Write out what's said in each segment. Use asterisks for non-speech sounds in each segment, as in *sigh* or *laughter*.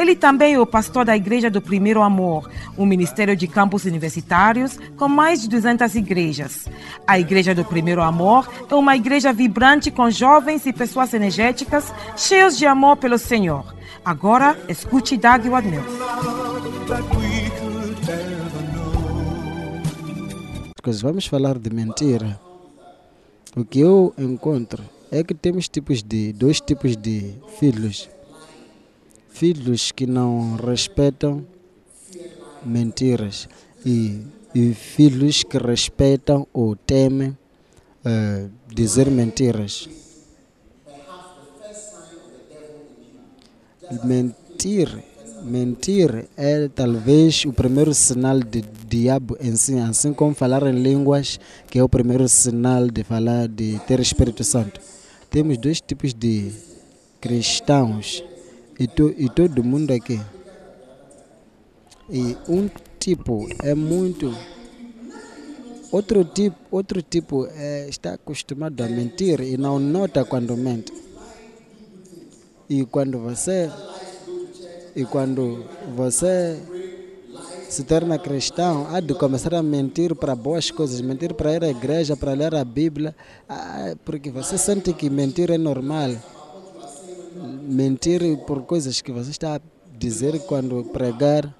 Ele também é o pastor da Igreja do Primeiro Amor, um ministério de campos universitários com mais de 200 igrejas. A Igreja do Primeiro Amor é uma igreja vibrante com jovens e pessoas energéticas, cheios de amor pelo Senhor. Agora, escute Doug. Porque vamos falar de mentira. O que eu encontro é que temos tipos de dois tipos de filhos. Filhos que não respeitam mentiras e, e filhos que respeitam ou temem eh, dizer mentiras. Mentir, mentir é talvez o primeiro sinal de diabo em si, assim como falar em línguas, que é o primeiro sinal de falar de ter Espírito Santo. Temos dois tipos de cristãos e, to, e todo mundo aqui. E um tipo é muito outro tipo, outro tipo é, está acostumado a mentir e não nota quando mente. E quando você e quando você se torna cristão, há de começar a mentir para boas coisas, mentir para ir à igreja, para ler a Bíblia, ah, porque você sente que mentir é normal. Mentir por coisas que você está a dizer quando pregar,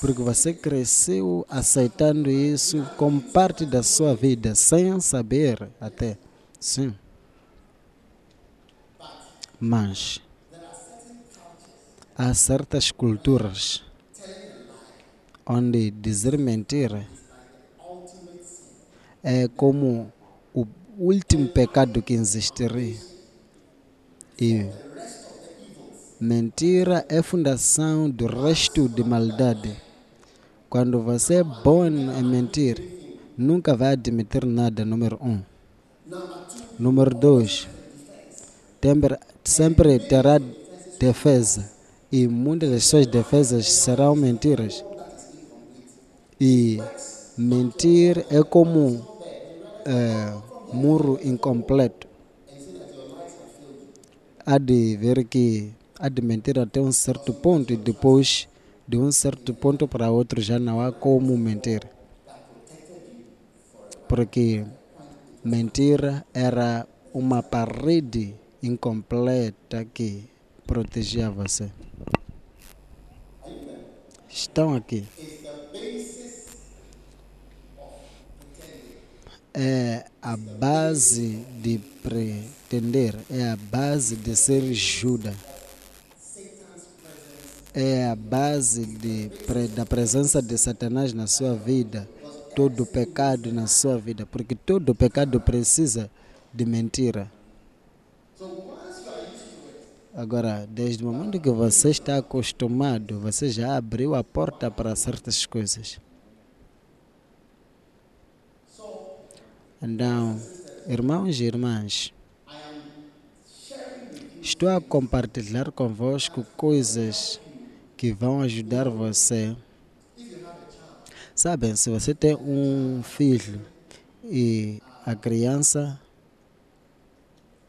porque você cresceu aceitando isso como parte da sua vida, sem saber até. Sim. Mas há certas culturas onde dizer mentira é como o último pecado que existiria. E mentira é fundação do resto de maldade. Quando você é bom em mentir, nunca vai admitir nada, número um. Número dois, sempre, terá defesa e muitas das suas defesas serão mentiras. E mentir é como é, muro incompleto. Há de ver que há de mentir até um certo ponto e depois de um certo ponto para outro já não há como mentir. Porque mentira era uma parede incompleta que protegia você. Estão aqui. É a base de pretender, é a base de ser Judas. É a base de, da presença de Satanás na sua vida, todo pecado na sua vida, porque todo pecado precisa de mentira. Agora, desde o momento que você está acostumado, você já abriu a porta para certas coisas. Então, irmãos e irmãs, estou a compartilhar convosco coisas que vão ajudar você. Sabem, se você tem um filho e a criança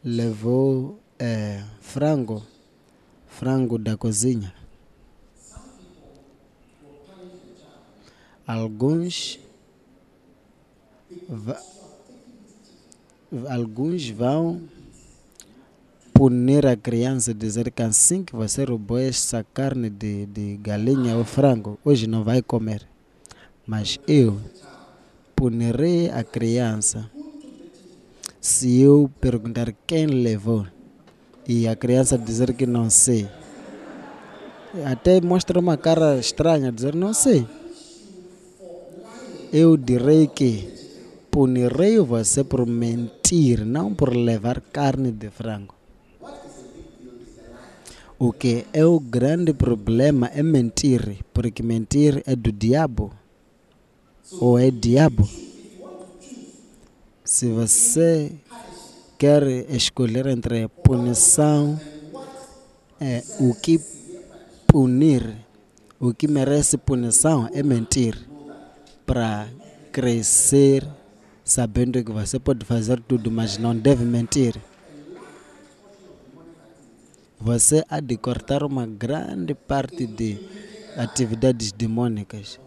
levou é, frango, frango da cozinha. Alguns, alguns vão punir a criança, dizer que assim que você roubou essa carne de, de galinha ou frango, hoje não vai comer. Mas eu punirei a criança se eu perguntar quem levou e a criança dizer que não sei. Até mostra uma cara estranha, dizer não sei. Eu direi que punirei você por mentir, não por levar carne de frango. O que é o grande problema é mentir, porque mentir é do diabo. Ou é diabo. Se você quer escolher entre punição, é, o que punir, o que merece punição é mentir para crescer sabendo que você pode fazer tudo, mas não deve mentir. Você há de cortar uma grande parte de atividades demônicas,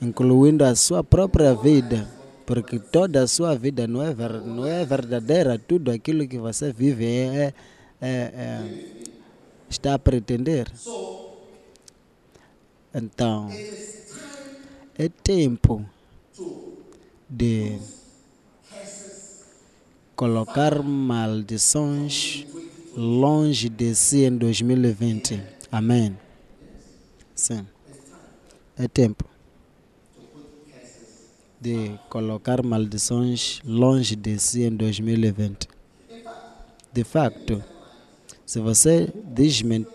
incluindo a sua própria vida, porque toda a sua vida não é, ver- não é verdadeira, tudo aquilo que você vive é, é- é- é- está a pretender. Então, é tempo de colocar maldições longe de si em 2020. Amém. Sim. É tempo de colocar maldições longe de si em 2020. De facto, se você diz mentiras,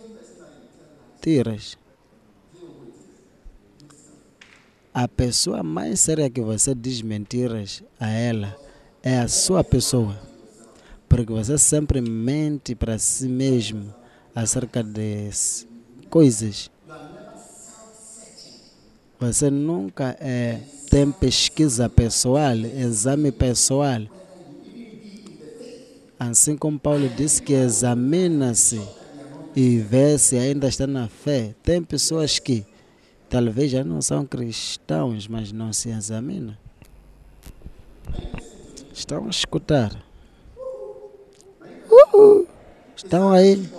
a pessoa mais séria que você diz mentiras a ela é a sua pessoa. Porque você sempre mente para si mesmo acerca de coisas. Você nunca é, tem pesquisa pessoal, exame pessoal. Assim como Paulo disse que examina-se e vê se ainda está na fé. Tem pessoas que talvez já não são cristãos, mas não se examinam. Estão a escutar? Uhul. Estão aí?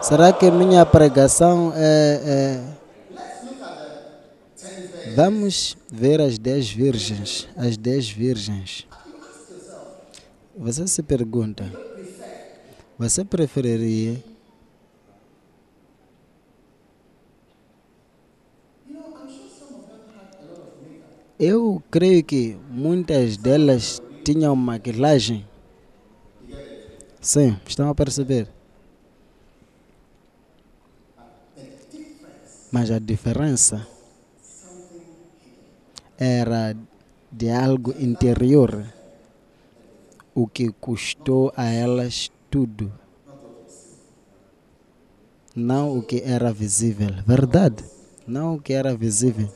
Será que minha pregação é, é- Vamos ver as dez virgens. As dez virgens. Você se pergunta: você preferiria Eu creio que muitas delas tinham maquilagem. Sim, estão a perceber. Mas a diferença era de algo interior, o que custou a elas tudo. Não o que era visível, verdade? Não o que era visível,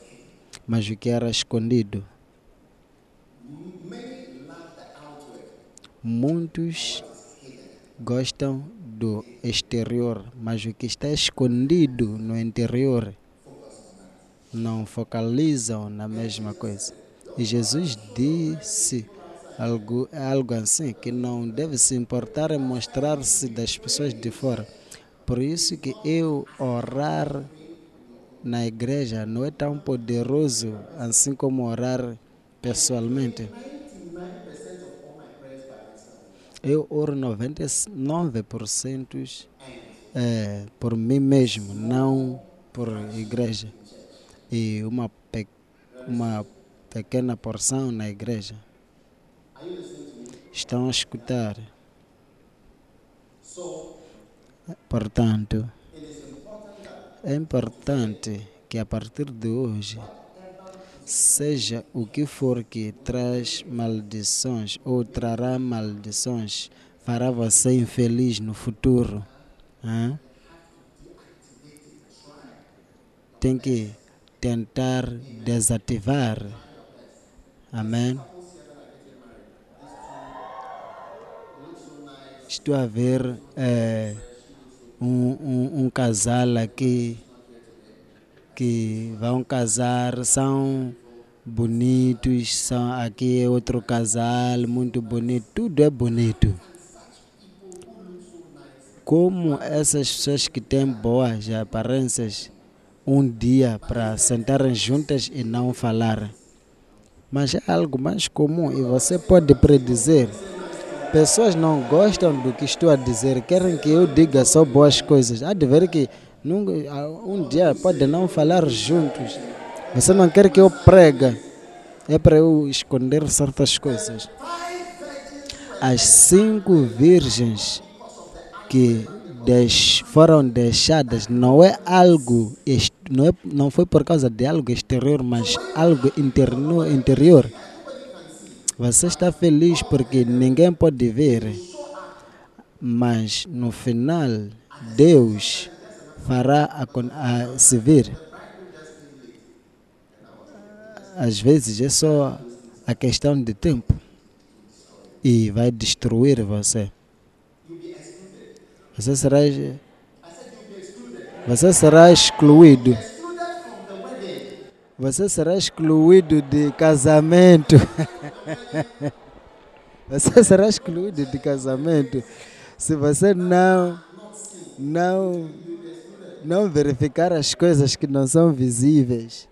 mas o que era escondido. Muitos gostam do exterior, mas o que está escondido no interior não focalizam na mesma coisa. E Jesus disse algo, algo assim, que não deve se importar em mostrar-se das pessoas de fora. Por isso que eu orar na igreja não é tão poderoso assim como orar pessoalmente. Eu oro 99% é, por mim mesmo, não por igreja. E uma, pe uma pequena porção na igreja. Estão a escutar. Portanto, é importante que a partir de hoje, seja o que for que traz maldições ou trará maldições, fará você infeliz no futuro. hã? Tem que tentar desativar. Amém? Estou a ver eh, um, um, um casal aqui que vão casar, são bonitos, são aqui é outro casal, muito bonito, tudo é bonito. Como essas pessoas que têm boas aparências, um dia para sentarem juntas e não falar. Mas é algo mais comum e você pode predizer. Pessoas não gostam do que estou a dizer, querem que eu diga só boas coisas. Há de ver que um dia pode não falar juntos. Você não quer que eu prega, é para eu esconder certas coisas. As cinco virgens que deix- foram deixadas não é algo não, é, não foi por causa de algo exterior, mas algo interno, interior. Você está feliz porque ninguém pode ver, mas no final Deus fará a, a se ver. Às vezes é só a questão de tempo e vai destruir você. Você será, você será excluído. Você será excluído de casamento. *laughs* Você será excluído de casamento se você não não não verificar as coisas que não são visíveis.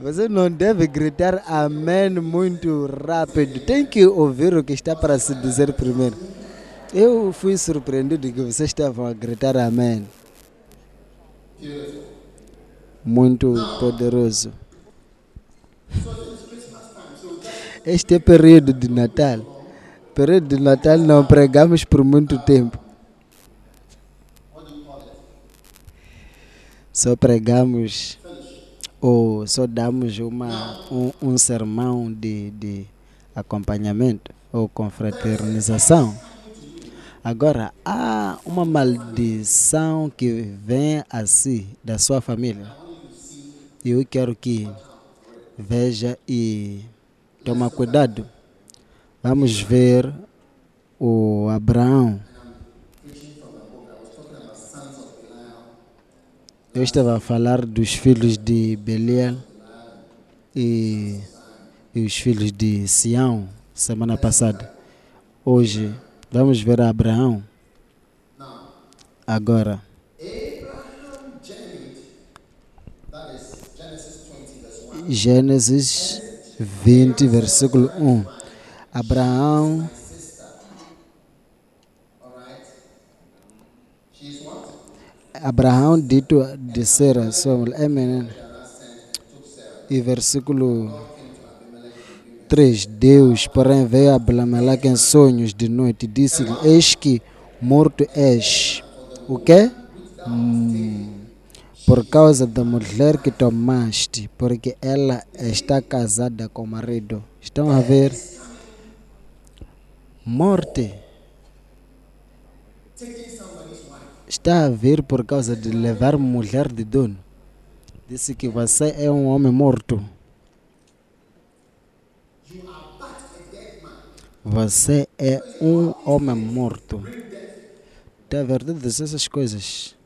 Você não deve gritar amém muito rápido. Tem que ouvir o que está para se dizer primeiro. Eu fui surpreendido que vocês estavam a gritar amém. Muito poderoso. Este é período de Natal. Período de Natal não pregamos por muito tempo. Só pregamos ou só damos uma, um, um sermão de, de acompanhamento ou confraternização. Agora, há uma maldição que vem assim da sua família. Eu quero que veja e toma cuidado. Vamos ver o Abraão. Eu estava a falar dos filhos de Belial e, e os filhos de Sião semana passada. Hoje vamos ver Abraão. Agora, Gênesis 20, versículo 1. Abraão Abraão dito de Sera, Samuel, Amen. E versículo 3. Deus, porém, veio a Ablameleque em sonhos de noite e disse-lhe: Eis que morto és. O quê? Hum, por causa da mulher que tomaste, porque ela está casada com o marido. Estão a ver? Morte. Está a vir por causa de levar mulher de dono. Disse que você é um homem morto. Você é um homem morto. Está a verdade essas coisas.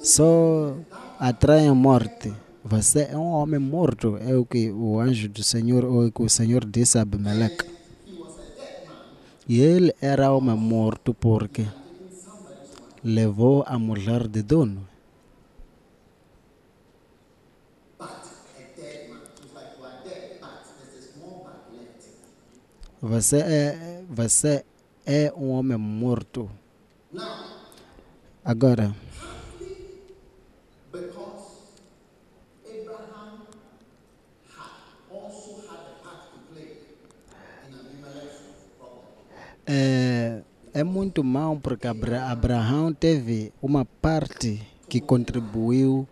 Só atraem morte. Você é um homem morto. É o que o anjo do Senhor, ou o que o Senhor disse a Abimeleque. E ele era homem morto porque levou a mulher de dono. Você é, você é um homem morto. Agora, é, é muito mal porque Abra Abraão teve uma parte que contribuiu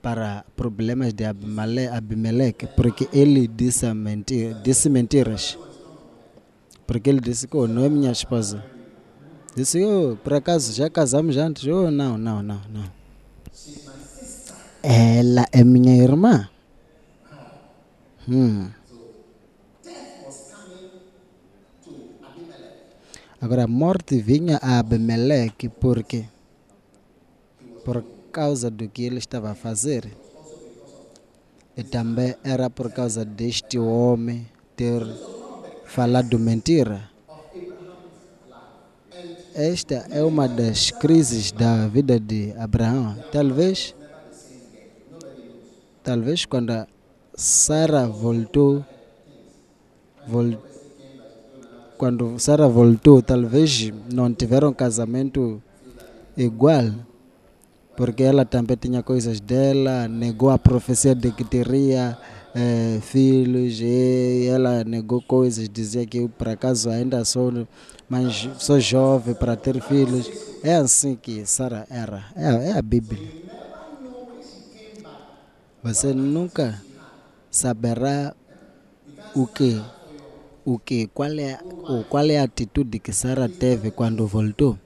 para problemas de Abimele Abimeleque, porque ele disse, mentir, disse mentiras. Porque ele disse que oh, não é minha esposa. Disse, oh, por acaso já casamos antes? Oh, não, não, não, não. Ela é minha irmã. Hum. Agora, a morte vinha a Abimeleque porque por causa do que ele estava a fazer. E também era por causa deste homem ter falado mentira. Esta é uma das crises da vida de Abraão. Talvez, talvez quando Sara voltou, vol, quando Sara voltou, talvez não tiveram casamento igual, porque ela também tinha coisas dela, negou a profecia de que teria eh, filhos, e ela negou coisas, dizia que eu por acaso ainda sou, mas sou jovem para ter filhos. É assim que Sara era. É, é a Bíblia. Você nunca saberá o que, o que, qual é, ou qual é a atitude que Sara teve quando voltou,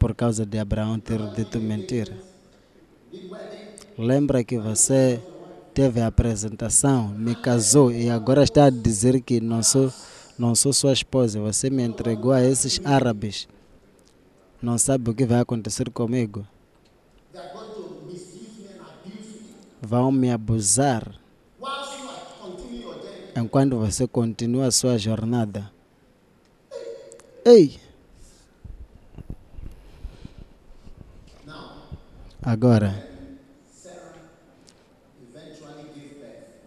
por causa de Abraão ter dito mentira. Lembra que você teve a apresentação, me casou e agora está a dizer que não sou, não sou sua esposa. Você me entregou a esses árabes. Não sabe o que vai acontecer comigo. Vão me abusar enquanto você continua a sua jornada. Ei! Agora,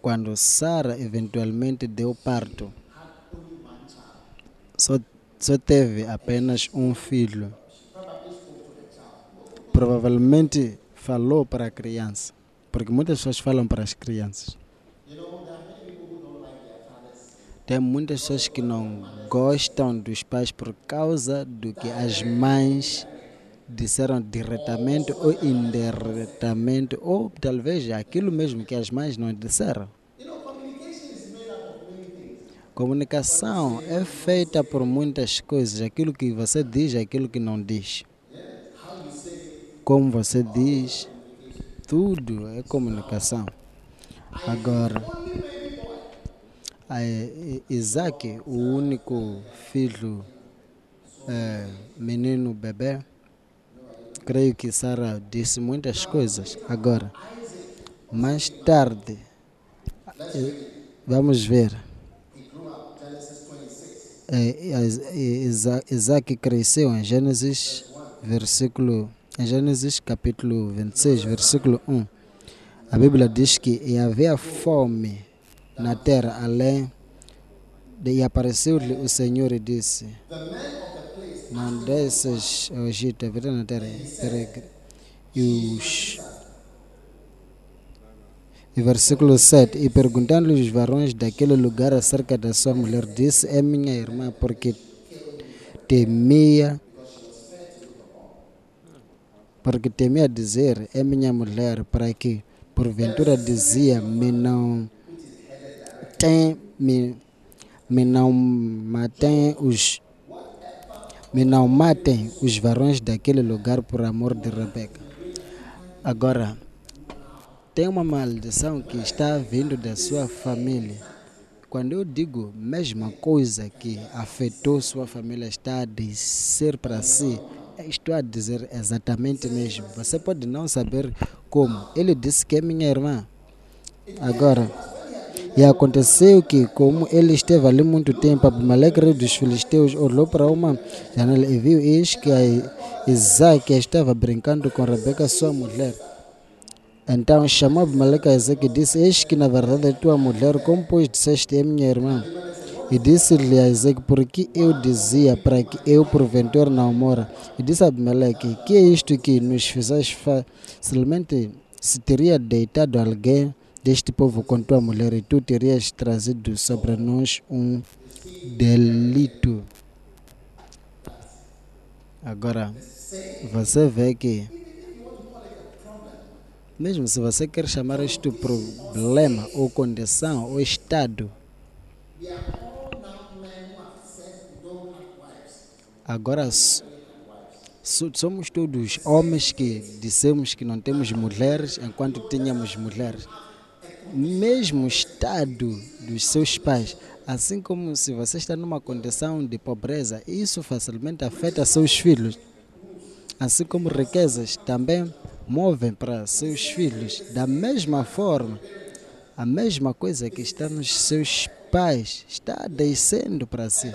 quando Sara eventualmente deu parto, só, só teve apenas um filho. Provavelmente falou para a criança, porque muitas pessoas falam para as crianças. Tem muitas pessoas que não gostam dos pais por causa do que as mães disseram diretamente ou indiretamente, ou talvez aquilo mesmo que as mães não disseram. Comunicação é feita por muitas coisas. Aquilo que você diz, aquilo que não diz. Como você diz, tudo é comunicação. Agora, Isaac, o único filho, é, menino bebê, creio que Sara disse muitas coisas. Agora, mais tarde, vamos ver. É, Isa- Isaac cresceu em Gênesis, versículo, em Gênesis capítulo 26, versículo 1. A Bíblia diz que havia fome na terra além e apareceu-lhe o Senhor e disse: Não desças ao Egito, haverá na terra. E os e versículo 7: E perguntando-lhe os varões daquele lugar acerca da sua mulher, disse: É minha irmã, porque temia, porque temia dizer: É minha mulher, para que porventura dizia: Me não tem, me, me não matem os me não matem os varões daquele lugar por amor de Rebeca. Agora, tem uma maldição que está vindo da sua família. Quando eu digo mesma coisa que afetou sua família está a descer para si, estou a dizer exatamente mesmo. Você pode não saber como. Ele disse que é minha irmã. Agora, e aconteceu que, como ele esteve ali muito tempo, Abimeleque, dos filisteus, olhou para uma janela e viu, eis que Isaac estava brincando com Rebeca, sua mulher. Então chamou Abimeleque a Isaac e disse, eis que na verdade é tua mulher, como pois disseste, é minha irmã? E disse-lhe a Isaac, porque eu dizia para que eu porventura não mora. E disse a Abimeleque, que é isto que nos fizeste facilmente se teria deitado alguém deste povo com tua mulher e tu terias trazido sobre nós um delito. Agora, você vê que, mesmo se você quer chamar isto problema, ou condição, ou estado, agora somos todos homens que dissemos que não temos mulheres enquanto tínhamos mulheres mesmo estado dos seus pais, assim como se você está numa condição de pobreza, isso facilmente afeta seus filhos. Assim como riquezas também movem para seus filhos. Da mesma forma, a mesma coisa que está nos seus pais está descendo para si.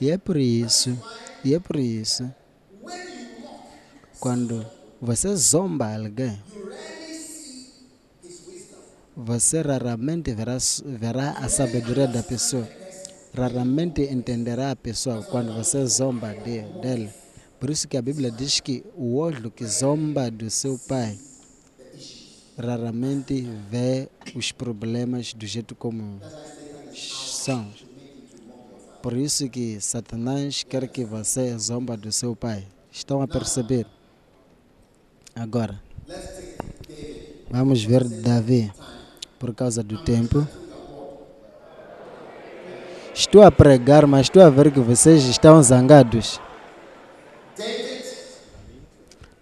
E é por isso, e é por isso, quando você zomba alguém, você raramente verá, verá a sabedoria da pessoa. Raramente entenderá a pessoa quando você zomba de, dele. Por isso que a Bíblia diz que o olho que zomba do seu pai raramente vê os problemas do jeito como são. Por isso que Satanás quer que você zomba do seu pai. Estão a perceber? Agora, vamos ver Davi, por causa do tempo. Estou a pregar, mas estou a ver que vocês estão zangados.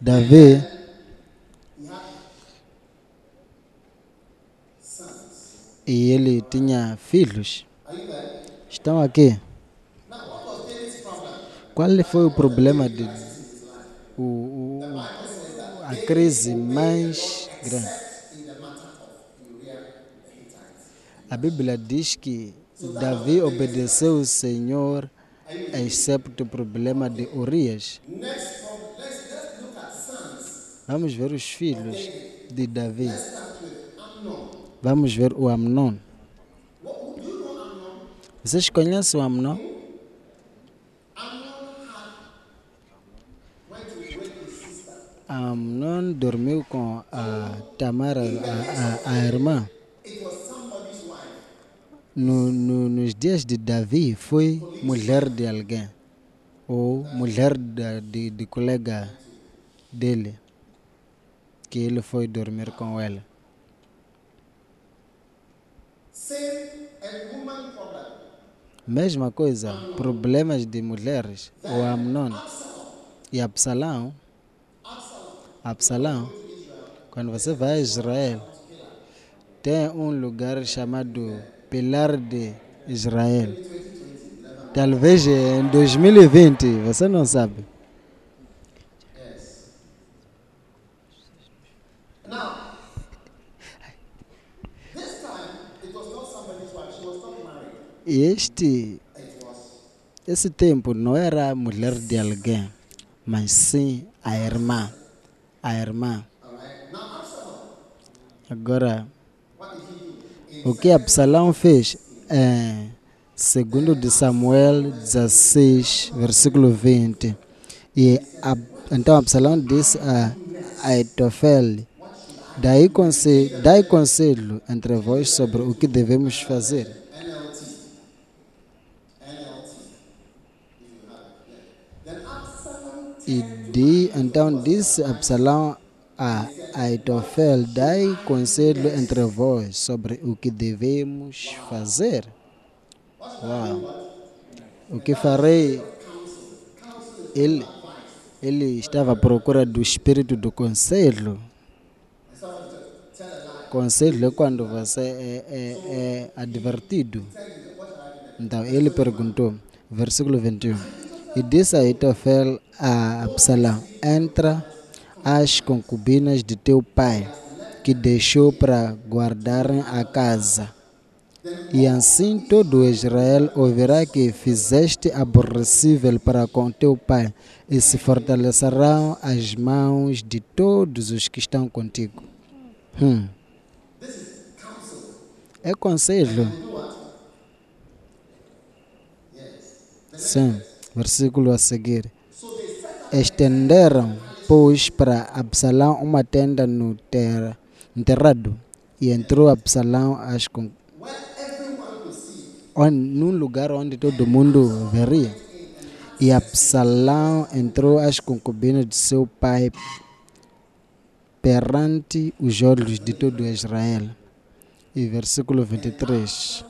Davi e ele tinha filhos. Estão aqui. Qual foi o problema de o, o- a crise mais grande? A Bíblia diz que Davi obedeceu o Senhor, excepto o problema de Urias. Vamos ver os filhos de Davi. Vamos ver o Amnon. Vocês conhecem o Amnon? Amnon dormiu com a Tamara, a, a, a irmã. No, no- nos dias de Davi, foi mulher de alguém, ou mulher da, de, de colega dele, que ele foi dormir com ela. Mesma coisa, problemas de mulheres, o Amnon e Absalão. Absalão, quando você vai a Israel, tem um lugar chamado Pilar de Israel. Talvez em 2020, você não sabe. E este, esse tempo não era mulher de alguém, mas sim a irmã. A irmã. Agora, o que Absalão fez é segundo de Samuel 16, versículo 20. E Ab- então Absalão disse a Aitofel, daí conselho, dai conselho entre vós sobre o que devemos fazer. E di, então disse Absalão a Aitofel, dai conselho entre vós sobre o que devemos fazer. Uau! O que farei? Ele, ele estava à procura do espírito do conselho. Conselho é quando você é, é, é advertido. Então ele perguntou, versículo 21. E disse a Itofel a Absalão: Entra as concubinas de teu pai, que deixou para guardarem a casa. E assim todo Israel ouvirá que fizeste aborrecível para com teu pai, e se fortalecerão as mãos de todos os que estão contigo. Hum. É conselho. Sim, versículo a seguir. Estenderam, pois, para Absalão uma tenda no ter, no terrado, e entrou Absalão às con- onde, num lugar onde todo mundo veria. E Absalão entrou às concubinas de seu pai perante os olhos de todo Israel. E versículo 23.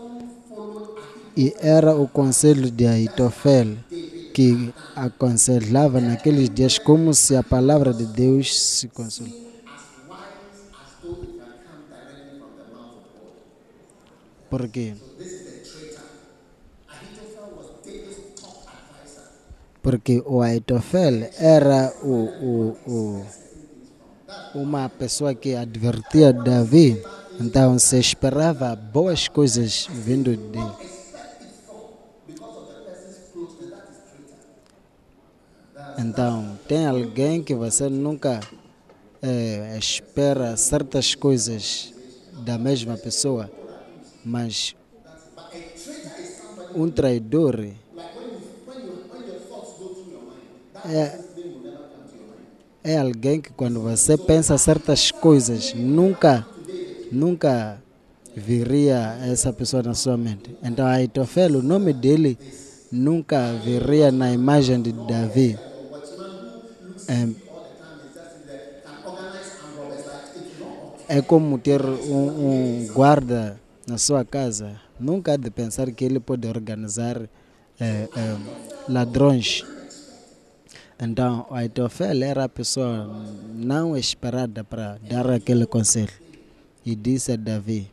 E era o conselho de Aitofel que aconselhava naqueles dias como se a palavra de Deus se consulta. Por quê? Porque o Aitofel era o, o, o, uma pessoa que advertia Davi, então se esperava boas coisas vindo dele. Então, tem alguém que você nunca eh, espera certas coisas da mesma pessoa, mas um traidor é, é alguém que quando você pensa certas coisas, nunca, nunca viria essa pessoa na sua mente. Então, Aitofel, o nome dele nunca viria na imagem de Davi. É, é como ter um, um guarda na sua casa. Nunca há de pensar que ele pode organizar é, é, ladrões. Então, o Aitofel era a pessoa não esperada para dar aquele conselho. E disse a Davi,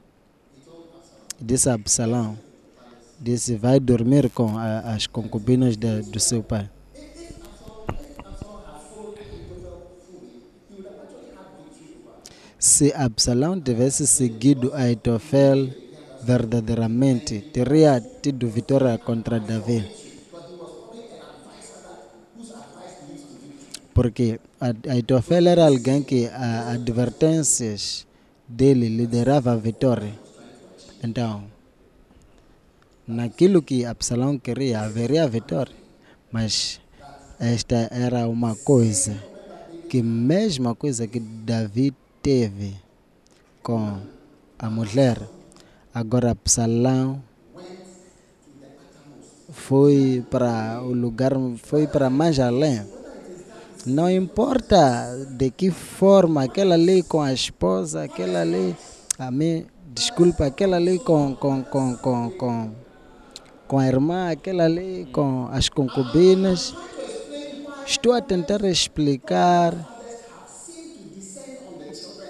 disse a Absalão, disse, vai dormir com a- as concubinas de- do seu pai. Se Absalão tivesse seguido Aitofel verdadeiramente, teria tido vitória contra Davi. Porque Aitofel era alguém que a advertências dele liderava a vitória. Então, naquilo que Absalão queria, haveria vitória. Mas esta era uma coisa que mesma coisa que Davi teve com a mulher, agora Absalão foi para o lugar, foi para mais além. Não importa de que forma, aquela ali com a esposa, aquela ali, a mim, desculpa, aquela ali com, com, com, com, com, com a irmã, aquela ali com as concubinas. Estou a tentar explicar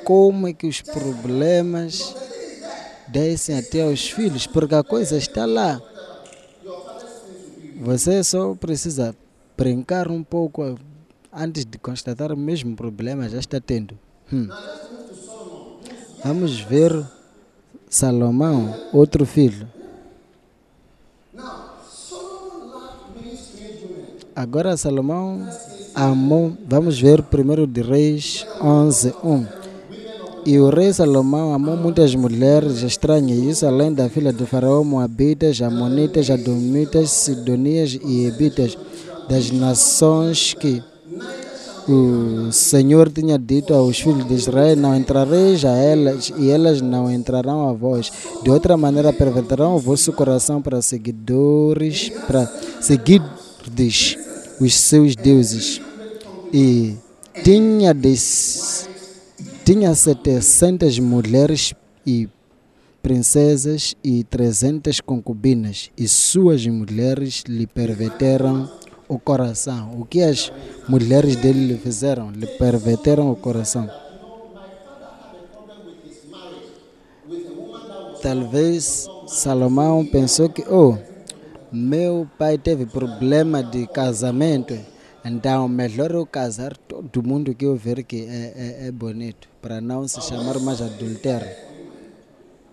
como é que os problemas descem até aos filhos, porque a coisa está lá. Você só precisa brincar um pouco antes de constatar o mesmo problema já está tendo. Hum. Vamos ver Salomão, outro filho. Agora Salomão amou, vamos ver primeiro de Reis 11, 1. E o rei Salomão amou muitas mulheres estranhas, isso além da filha de Faraó, Moabitas, Amonitas, Adomitas, Sidonias e Ebitas, das nações que o Senhor tinha dito aos filhos de Israel: Não entrareis a elas, e elas não entrarão a vós. De outra maneira, perverterão o vosso coração para seguidores, para seguirdes os seus deuses. E tinha des, tinha 700 mulheres e princesas e 300 concubinas, e suas mulheres lhe perverteram o coração. O que as mulheres dele lhe fizeram? Lhe perverteram o coração. Talvez Salomão pensou que, oh, meu pai teve problema de casamento, melhor eu casar todo mundo que eu ver que é, é, é bonito, para não se chamar mais adultério.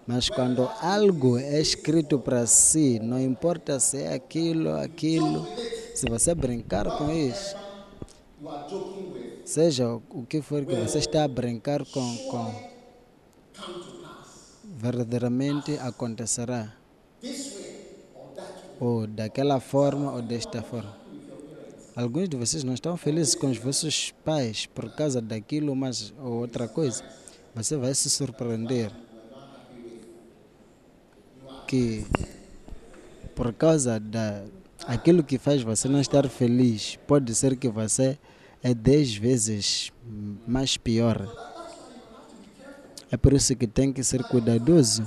Mas quando algo é escrito para si, não importa se é aquilo, aquilo, se você brincar com isso, seja o que for que você está a brincar com, com verdadeiramente acontecerá. Ou daquela forma ou desta forma. Alguns de vocês não estão felizes com os vossos pais por causa daquilo, mas ou outra coisa. Você vai se surpreender que por causa da aquilo que faz você não estar feliz, pode ser que você é dez vezes mais pior. É por isso que tem que ser cuidadoso.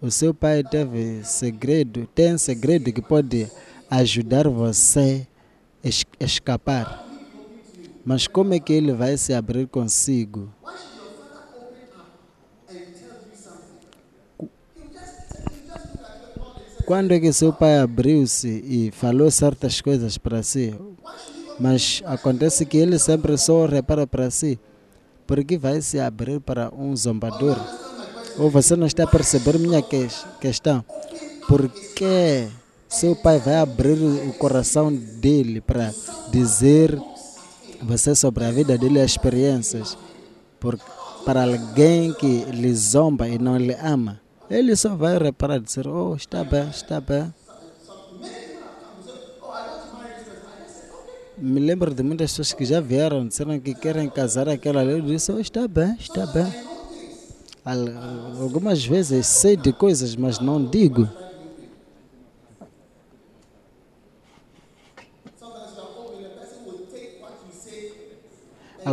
O seu pai teve segredo, tem segredo que pode ajudar você escapar. Mas como é que ele vai se abrir consigo? Quando é que seu pai abriu-se e falou certas coisas para si? Mas acontece que ele sempre só repara para si. Porque vai se abrir para um zombador? Ou você não está a perceber minha que- questão? Por que seu pai vai abrir o coração dele para dizer você sobre a vida dele, as experiências? Por, para alguém que lhe zomba e não lhe ama, ele só vai reparar e dizer: Oh, está bem, está bem. Me lembro de muitas pessoas que já vieram, disseram que querem casar aquela ali. Eu disse: Oh, está bem, está bem. Al- Algumas vezes sei de coisas, mas não digo.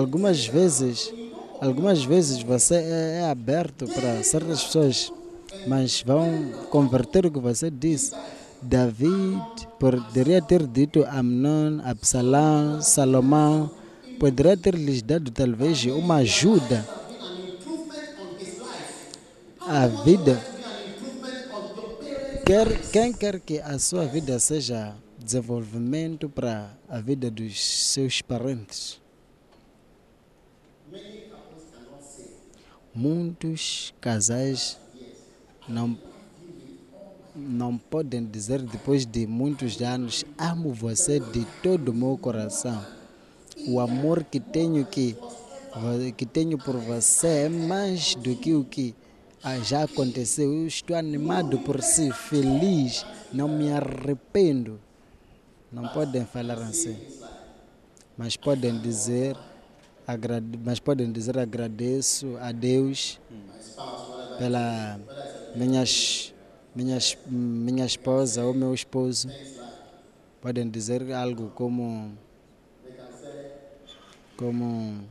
Algumas vezes, algumas vezes você é, é aberto para certas pessoas, mas vão converter o que você disse. David poderia ter dito Amnon, Absalão, Salomão, poderia ter lhes dado talvez uma ajuda. A vida. Quer, quem quer que a sua vida seja desenvolvimento para a vida dos seus parentes? Muitos casais não, não podem dizer depois de muitos anos amo você de todo o meu coração. O amor que tenho que, que tenho por você é mais do que o que já aconteceu. Eu estou animado por si, feliz, não me arrependo. Não podem falar assim. Mas podem dizer, agrade, mas podem dizer agradeço a Deus pela minhas, minhas, minha esposa ou meu esposo. Podem dizer algo como como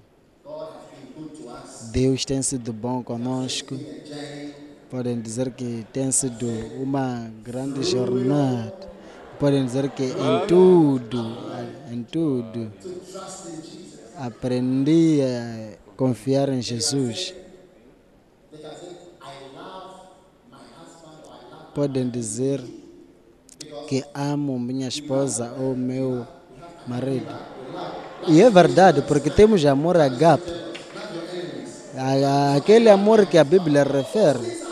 Deus tem sido bom conosco. Podem dizer que tem sido uma grande jornada. Podem dizer que em tudo, em tudo, aprendi a confiar em Jesus. Podem dizer que amo minha esposa ou meu marido. E é verdade, porque temos amor agape. Aquele amor que a Bíblia refere.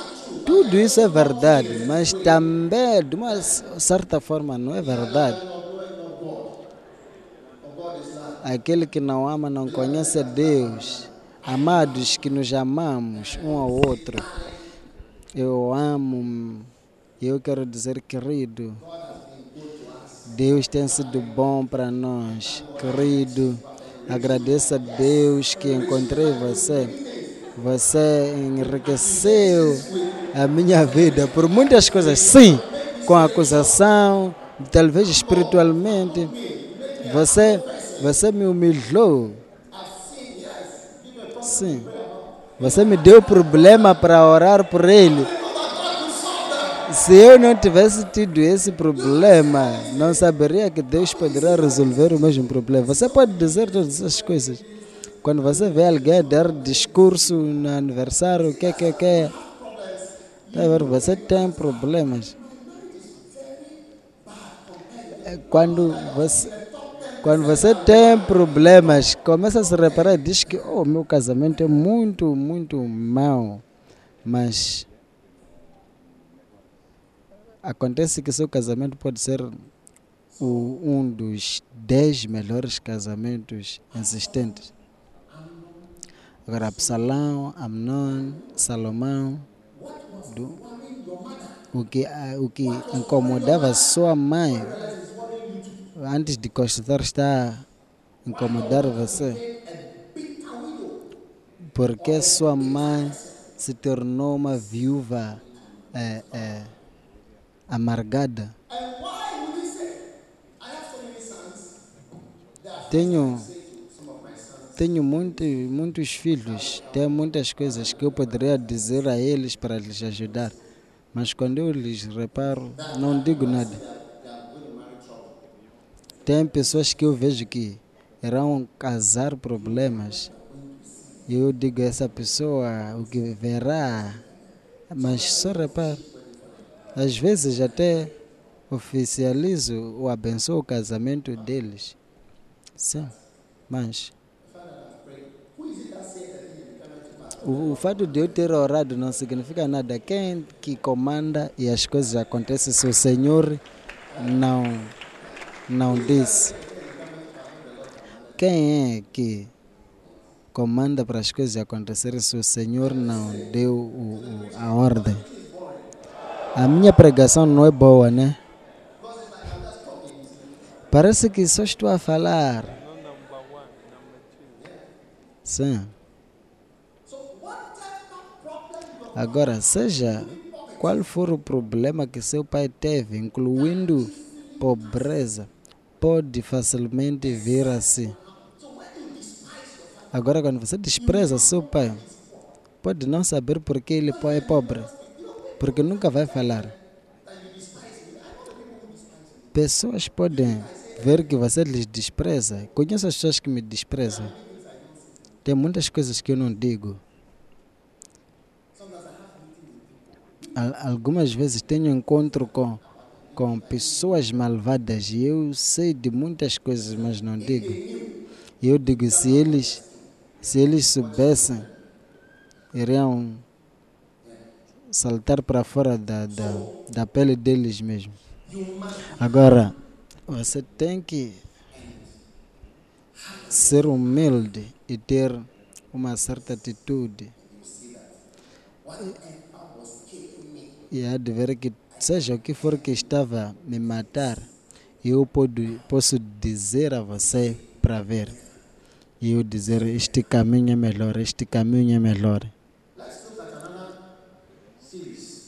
Tudo isso é verdade, mas também, de uma certa forma, não é verdade. Aquele que não ama não conhece a Deus. Amados que nos amamos um ao outro. Eu amo, eu quero dizer, querido, Deus tem sido bom para nós, querido. Agradeço a Deus que encontrei você. Você enriqueceu a minha vida por muitas coisas, sim, com acusação, talvez espiritualmente. Você, você me humilhou. Sim. Você me deu problema para orar por ele. Se eu não tivesse tido esse problema, não saberia que Deus poderia resolver o mesmo problema. Você pode dizer todas essas coisas. Quando você vê alguém dar discurso no aniversário, o que, que, que. Tá vendo? Você tem problemas. É Quando você, quando você tem problemas, começa a se reparar e diz que oh, meu casamento é muito, muito mau. Mas acontece que seu casamento pode ser o, um dos dez melhores casamentos existentes. Agora, Absalão, Amnon, Salomão, do- o, que, o que incomodava sua mãe, antes de constatar, está a incomodar você. Porque sua mãe se tornou uma viúva eh, eh, amargada. Tenho, tenho muito, muitos filhos, tenho muitas coisas que eu poderia dizer a eles para lhes ajudar, mas quando eu lhes reparo, não digo nada. Tem pessoas que eu vejo que irão causar problemas e eu digo essa pessoa o que verá, mas só reparo. Às vezes até oficializo ou abençoo o casamento deles. Sim, mas o, o fato de eu ter orado não significa nada. Quem que comanda e as coisas acontecem se o Senhor não, não disse? Quem é que comanda para as coisas acontecerem se o Senhor não deu o- o- a ordem? A minha pregação não é boa, né? Parece que só estou a falar. Sim. Agora, seja qual for o problema que seu pai teve, incluindo pobreza, pode facilmente vir assim. Agora, quando você despreza seu pai, pode não saber porque ele po- é pobre, porque nunca vai falar. Pessoas podem ver que você lhes despreza. Conheço as pessoas que me desprezam. Tem muitas coisas que eu não digo. Al- Algumas vezes tenho encontro com, com pessoas malvadas e eu sei de muitas coisas, mas não digo. Eu digo, se eles, se eles soubessem, iriam saltar para fora da, da, da pele deles mesmo. Agora, você tem que ser humilde e ter uma certa atitude. E há de ver que, seja o que for que estava me matar, eu posso dizer a você para ver. E eu dizer: este caminho é melhor, este caminho é melhor.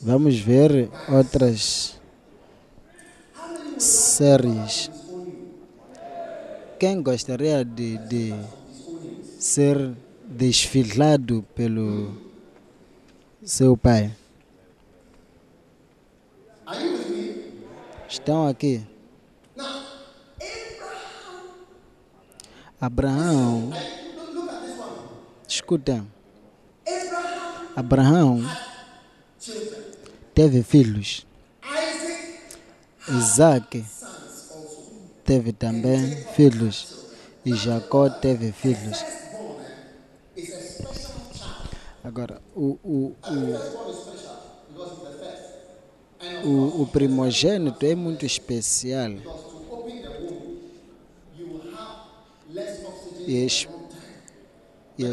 Vamos ver outras séries. Quem gostaria de, de ser desfilado pelo seu pai? Estão aqui. Abraão, escuta. Abraão teve filhos. Isaac teve também filhos. E Jacó teve filhos. Agora, o, o, o, o, o primogênito é muito especial. E, es- e,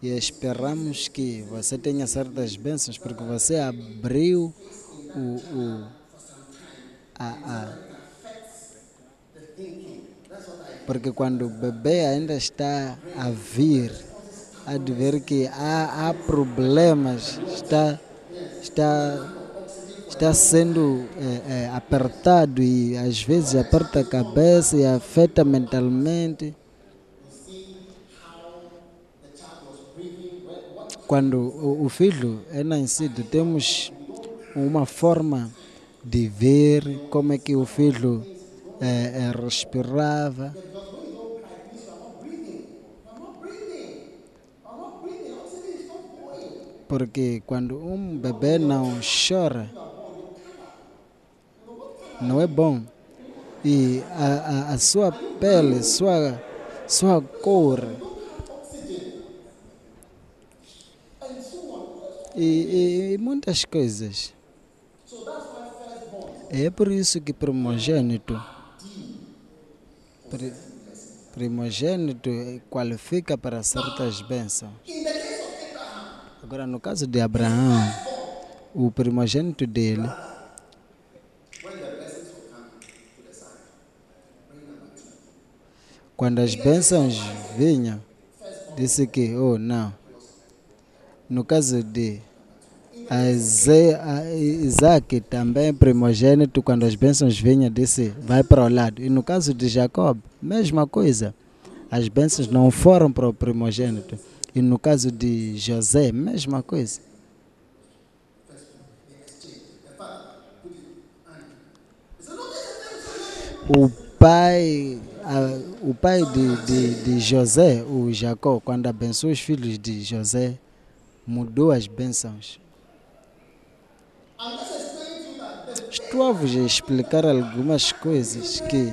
e esperamos que você tenha certas bênçãos, porque você abriu o, o, a, a- porque quando o bebê ainda está a vir, de ver que há, há problemas, está, está, está sendo eh, eh, apertado e às vezes aperta a cabeça e afeta mentalmente. Quando o, filho é nascido, temos uma forma de ver como é que o filho eh, respirava. Porque quando um bebê não chora, não é bom. E a, a, a sua pele, sua, sua cor. E, e, e muitas coisas. É por isso que primogênito, pri- primogênito qualifica para certas bênçãos. Agora, no caso de Abraão, o primogênito dele quando as bênçãos vinham, disse que, oh não. No caso de Isaac, também primogênito, quando as bênçãos vinham, disse, vai para o lado. E no caso de Jacob, mesma coisa. As bênçãos não foram para o primogênito. E no caso de José, mesma coisa. O pai, o pai de, de, de José, o Jacó, quando abençoou os filhos de José, mudou as bênçãos. Estou a vos explicar algumas coisas que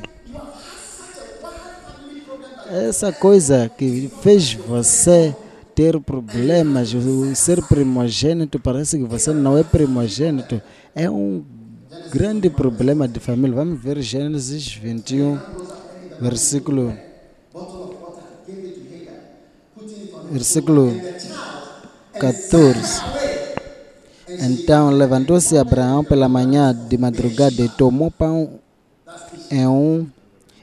essa coisa que fez você ter problemas, o ser primogênito, parece que você não é primogênito, é um grande problema de família. Vamos ver Gênesis 21, versículo versículo 14. Então levantou-se Abraão pela manhã de madrugada e tomou pão em um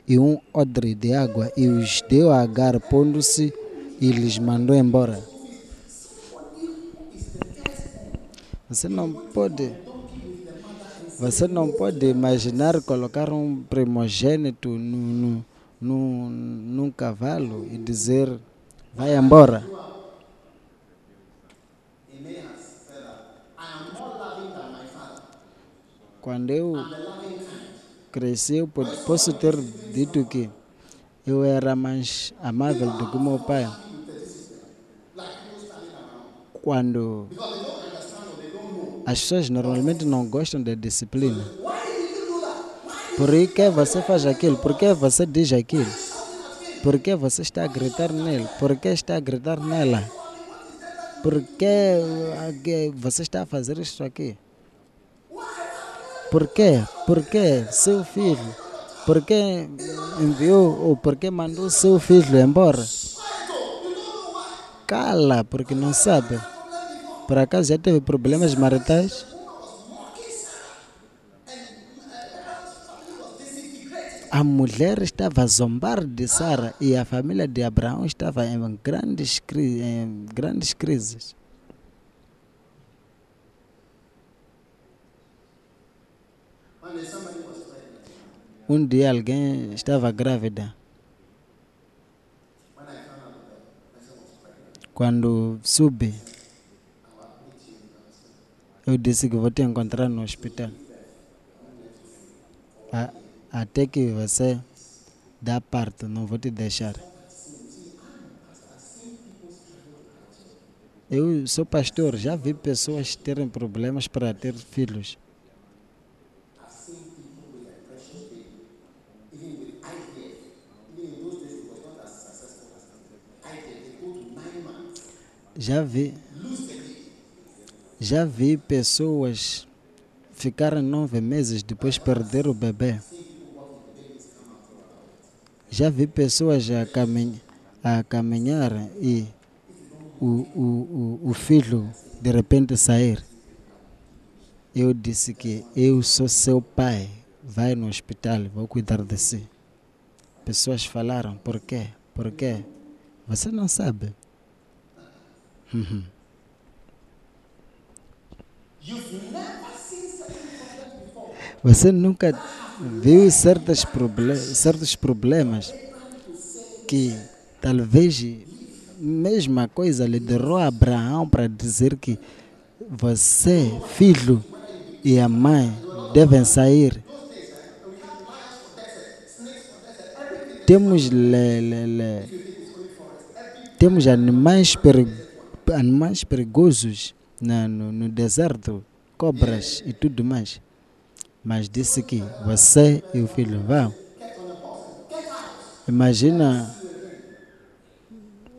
e um odre de água e os deu a Agar, pondo-se e lhes mandou embora. Você não pode você não pode imaginar colocar um primogênito no, no, num, cavalo e dizer vai embora. Quando eu cresci, eu posso ter dito que eu era mais amável do que meu pai. Quando as pessoas normalmente não gostam da disciplina. Por que você faz aquilo? Por que você diz aquilo? Por que você está a gritar nele? Por que está a gritar nela? Por que que você está a fazer isto aqui? Por quê? Por que seu filho? Por que enviou ou por que mandou seu filho embora? Cala, porque não sabe. Por acaso já teve problemas maritais? A mulher estava a zombar de Sara e a família de Abraão estava em grandes, em grandes crises. Um dia alguém estava grávida. Quando soube, eu disse que vou te encontrar no hospital. Até que você dá parto, não vou te deixar. Eu sou pastor, já vi pessoas terem problemas para ter filhos. Já vi. Já vi pessoas ficarem nove meses depois perder o bebê. Já vi pessoas a, a caminhar e o, o, o, o filho de repente sair. Eu disse que eu sou seu pai. Vai no hospital, vou cuidar de si. Pessoas falaram, por quê? Por quê? Você não sabe. Uhum. Você nunca viu certas proble certos problemas que talvez mesma coisa liderou Abraão para dizer que você, filho e a mãe devem sair. Temos le, le, le, temos animais, peri, animais perigosos na, no, no deserto, cobras e tudo mais. Mas disse que você e o filho vão. Imagina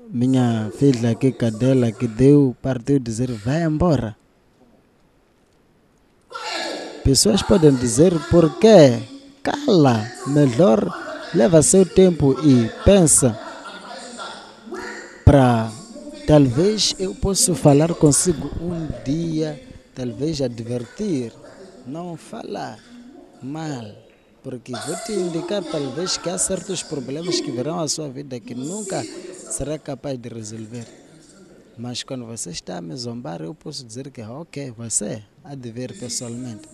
minha filha que cadela que deu, partiu dizer vai embora. Pessoas podem dizer por quê? Cala, melhor leva seu tempo e pensa para talvez eu possa falar consigo um dia, talvez advertir, não falar mal, porque vou te indicar talvez que há certos problemas que virão à sua vida que nunca será capaz de resolver. Mas quando você está a me zombar, eu posso dizer que ok, você há de ver pessoalmente.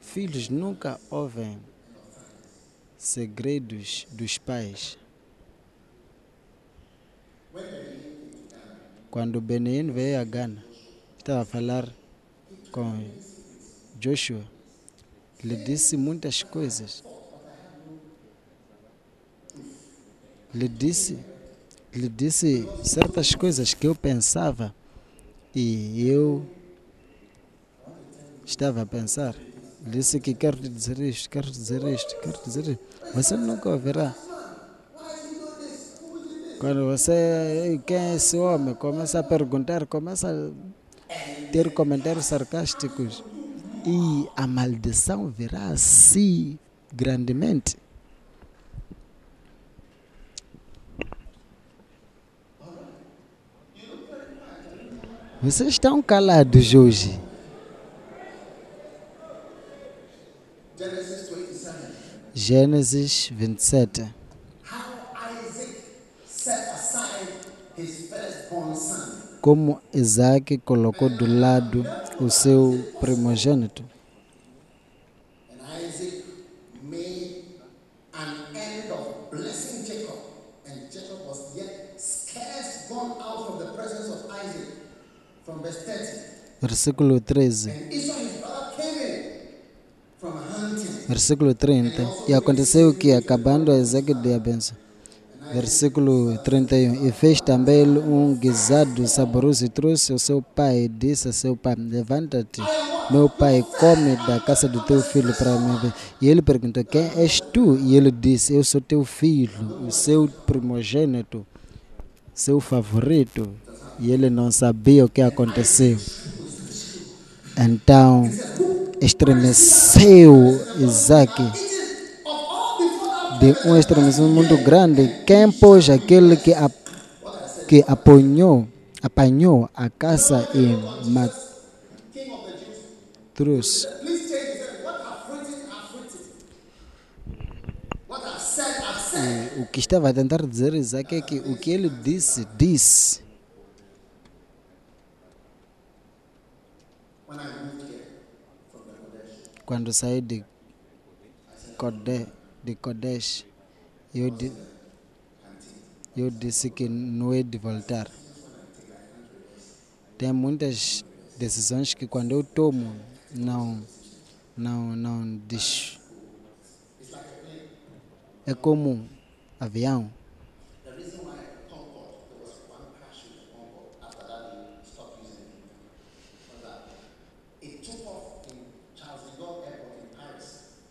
Filhos nunca ouvem segredos dos pais. Quando Benin veio a Gana, estava a falar com Joshua, lhe disse muitas coisas. Lhe disse, lhe disse certas coisas que eu pensava e eu estava a pensar. Disse que quero dizer isto, quero dizer isto, quero dizer isto. Você nunca ouvirá. Quando você, quem é esse homem, começa a perguntar, começa a ter comentários sarcásticos e a maldição virá assim grandemente. Vocês estão calados hoje. Gênesis 27. como Isaac colocou do lado o seu primogênito. Versículo 13. Versículo 30. E aconteceu que, acabando Isaac de abençoar, versículo 31. E fez também um guisado saboroso e trouxe ao seu pai disse a seu pai: Levanta-te, meu pai, come da casa do teu filho para mim. E ele perguntou: Quem és tu? E ele disse: Eu sou teu filho, o seu primogênito, seu favorito. E ele não sabia o que aconteceu. Então estremeceu Isaac de um estremecimento muito grande. Quem pôs aquele que, a, que apanhou, apanhou a caça e trouxe. E o que estava a tentar dizer Isaac é que o que ele disse, disse. Quando saí de Kodesh, de Kodesh eu, di, eu disse que não é de voltar. Tem muitas decisões que quando eu tomo não não não deixo. É como um avião.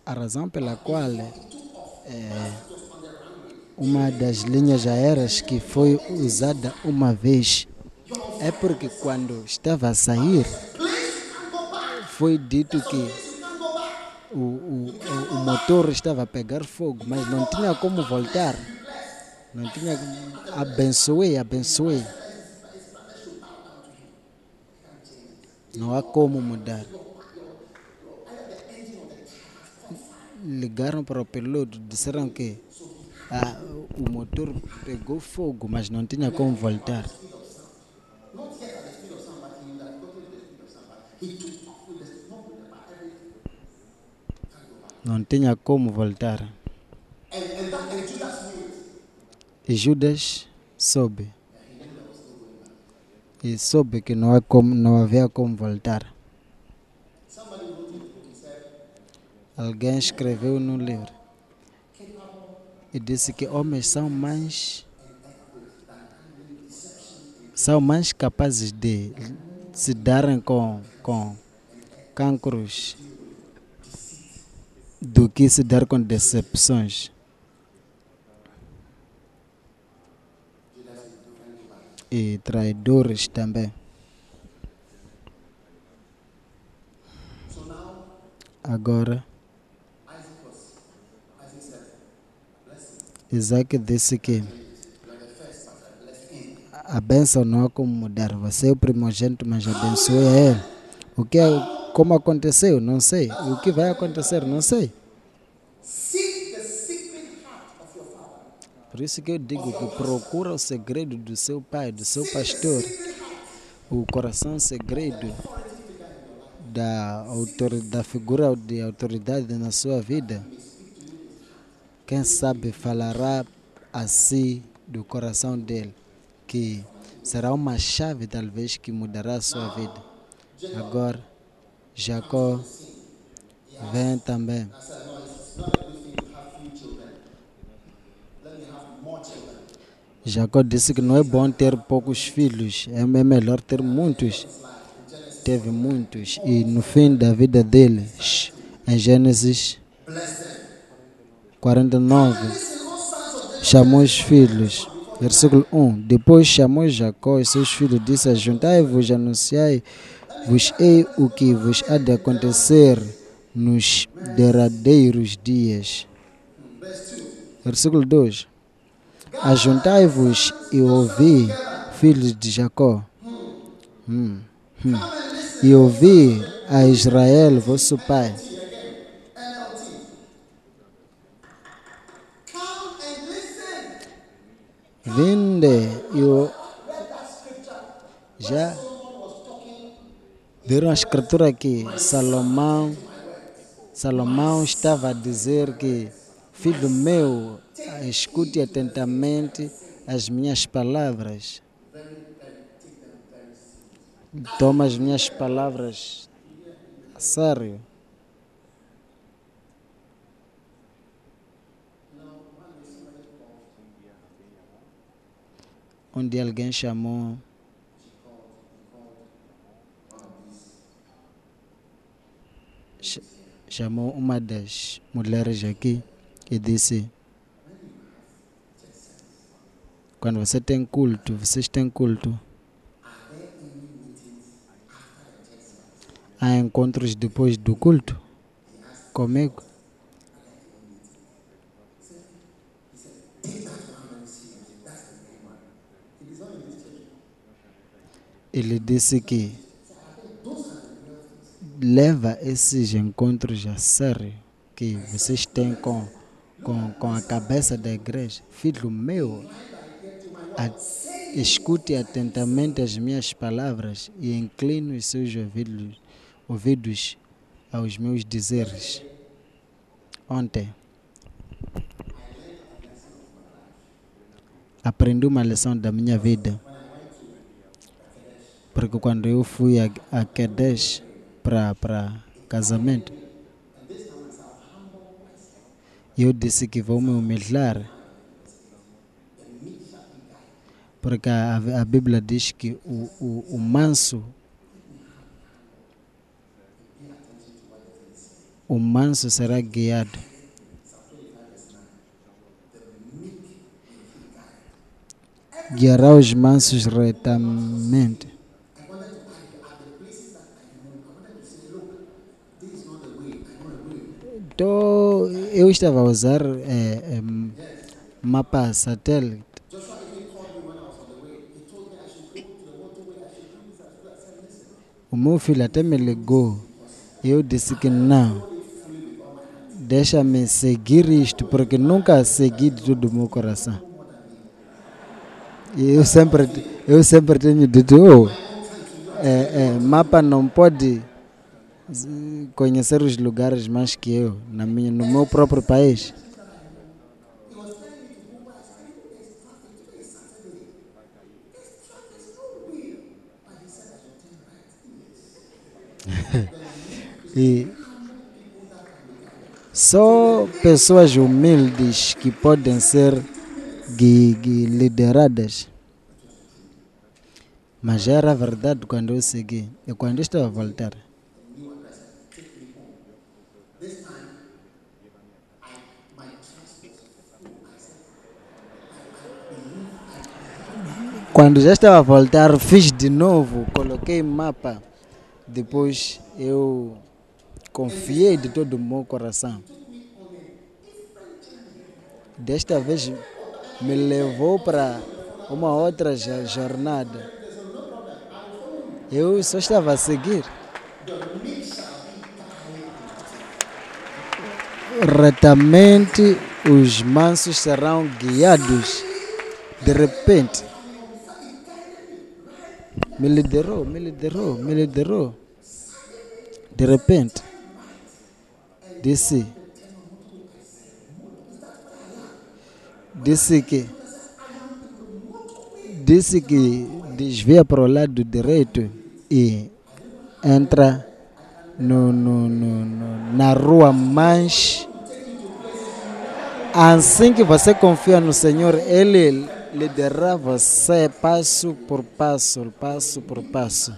A razão pela qual é, uma das linhas aéreas que foi usada uma vez é porque quando estava a sair foi dito que o, o, o- motor estava a pegar fogo, mas não tinha como voltar. Não tinha. Abençoei, abençoei. Não há como mudar. Ligaram para o piloto, disseram que ah, o motor pegou fogo, mas não tinha como voltar. Não tinha como voltar. E Judas soube. E soube que não, há como, não havia como voltar. Alguém escreveu no livro e disse que homens são mais são mais capazes de se darem com, com cancros do que se dar com decepções. E traidores também. Agora, Isaac disse que a bênção não há como mudar. Você é o primogênito, mas abençoe a ele. O que é, como aconteceu? Não sei. O que vai acontecer? Não sei. Por isso que eu digo que procura o segredo do seu pai, do seu pastor, o coração segredo da, autor, da figura de autoridade na sua vida. Quem sabe falará assim do coração dele, que será uma chave talvez que mudará a sua vida. Agora, Jacó vem também. Jacó disse que não é bom ter poucos filhos, é é melhor ter muitos. Teve muitos, e no fim da vida dele, em Gênesis 49, chamou os filhos. Versículo 1: Depois chamou Jacó e seus filhos, disse: Juntai-vos, anunciai-vos o que vos há de acontecer nos derradeiros dias. Versículo 2: Ajuntai-vos e ouvi, filhos de Jacó, Hum, hum. e ouvi a Israel, vosso pai. Vinde e o... já viram a escritura aqui, Salomão, Salomão estava a dizer que, filho meu, escute atentamente as minhas palavras. toma as minhas palavras a sério. Dia alguém chamou ch- chamou uma das mulheres aqui e disse quando você tem culto, vocês têm culto. Há encontros depois do culto comigo. Ele disse que leva esses encontros a sério que vocês têm com, com, com a cabeça da igreja. Filho meu, a- escute atentamente as minhas palavras e incline os seus ouvidos, ouvidos aos meus dizeres. Ontem, aprendi uma lição da minha vida. Porque quando eu fui a, a Kadesh para casamento, eu disse que vou me humilhar. Porque a, a Bíblia diz que o, o, o manso, o manso será guiado. Guiará os mansos retamente. Então, eu estava a usar eh, em, mapa satélite. O meu filho até me ligou. Eu disse que não. Deixa-me seguir isto, porque nunca segui de todo o meu coração. E eu sempre, eu sempre tenho dito, oh, eh, mapa não pode conhecer os lugares mais que eu, na minha, no meu próprio país. *laughs* e só pessoas humildes que podem ser lideradas. Mas era verdade quando eu segui. E quando eu estava a voltar, Quando já estava a voltar, fiz de novo, coloquei mapa. Depois eu confiei de todo o meu coração. Desta vez me levou para uma outra jo- jornada. Eu só estava a seguir. Retamente os mansos serão guiados. De repente, me liderou, me liderou, me liderou. De repente, disse, disse que, disse que desvia para o lado direito e entra no, no, no, no- na rua mais. Assim que você confia no Senhor, Ele liderará você passo por passo, passo por passo.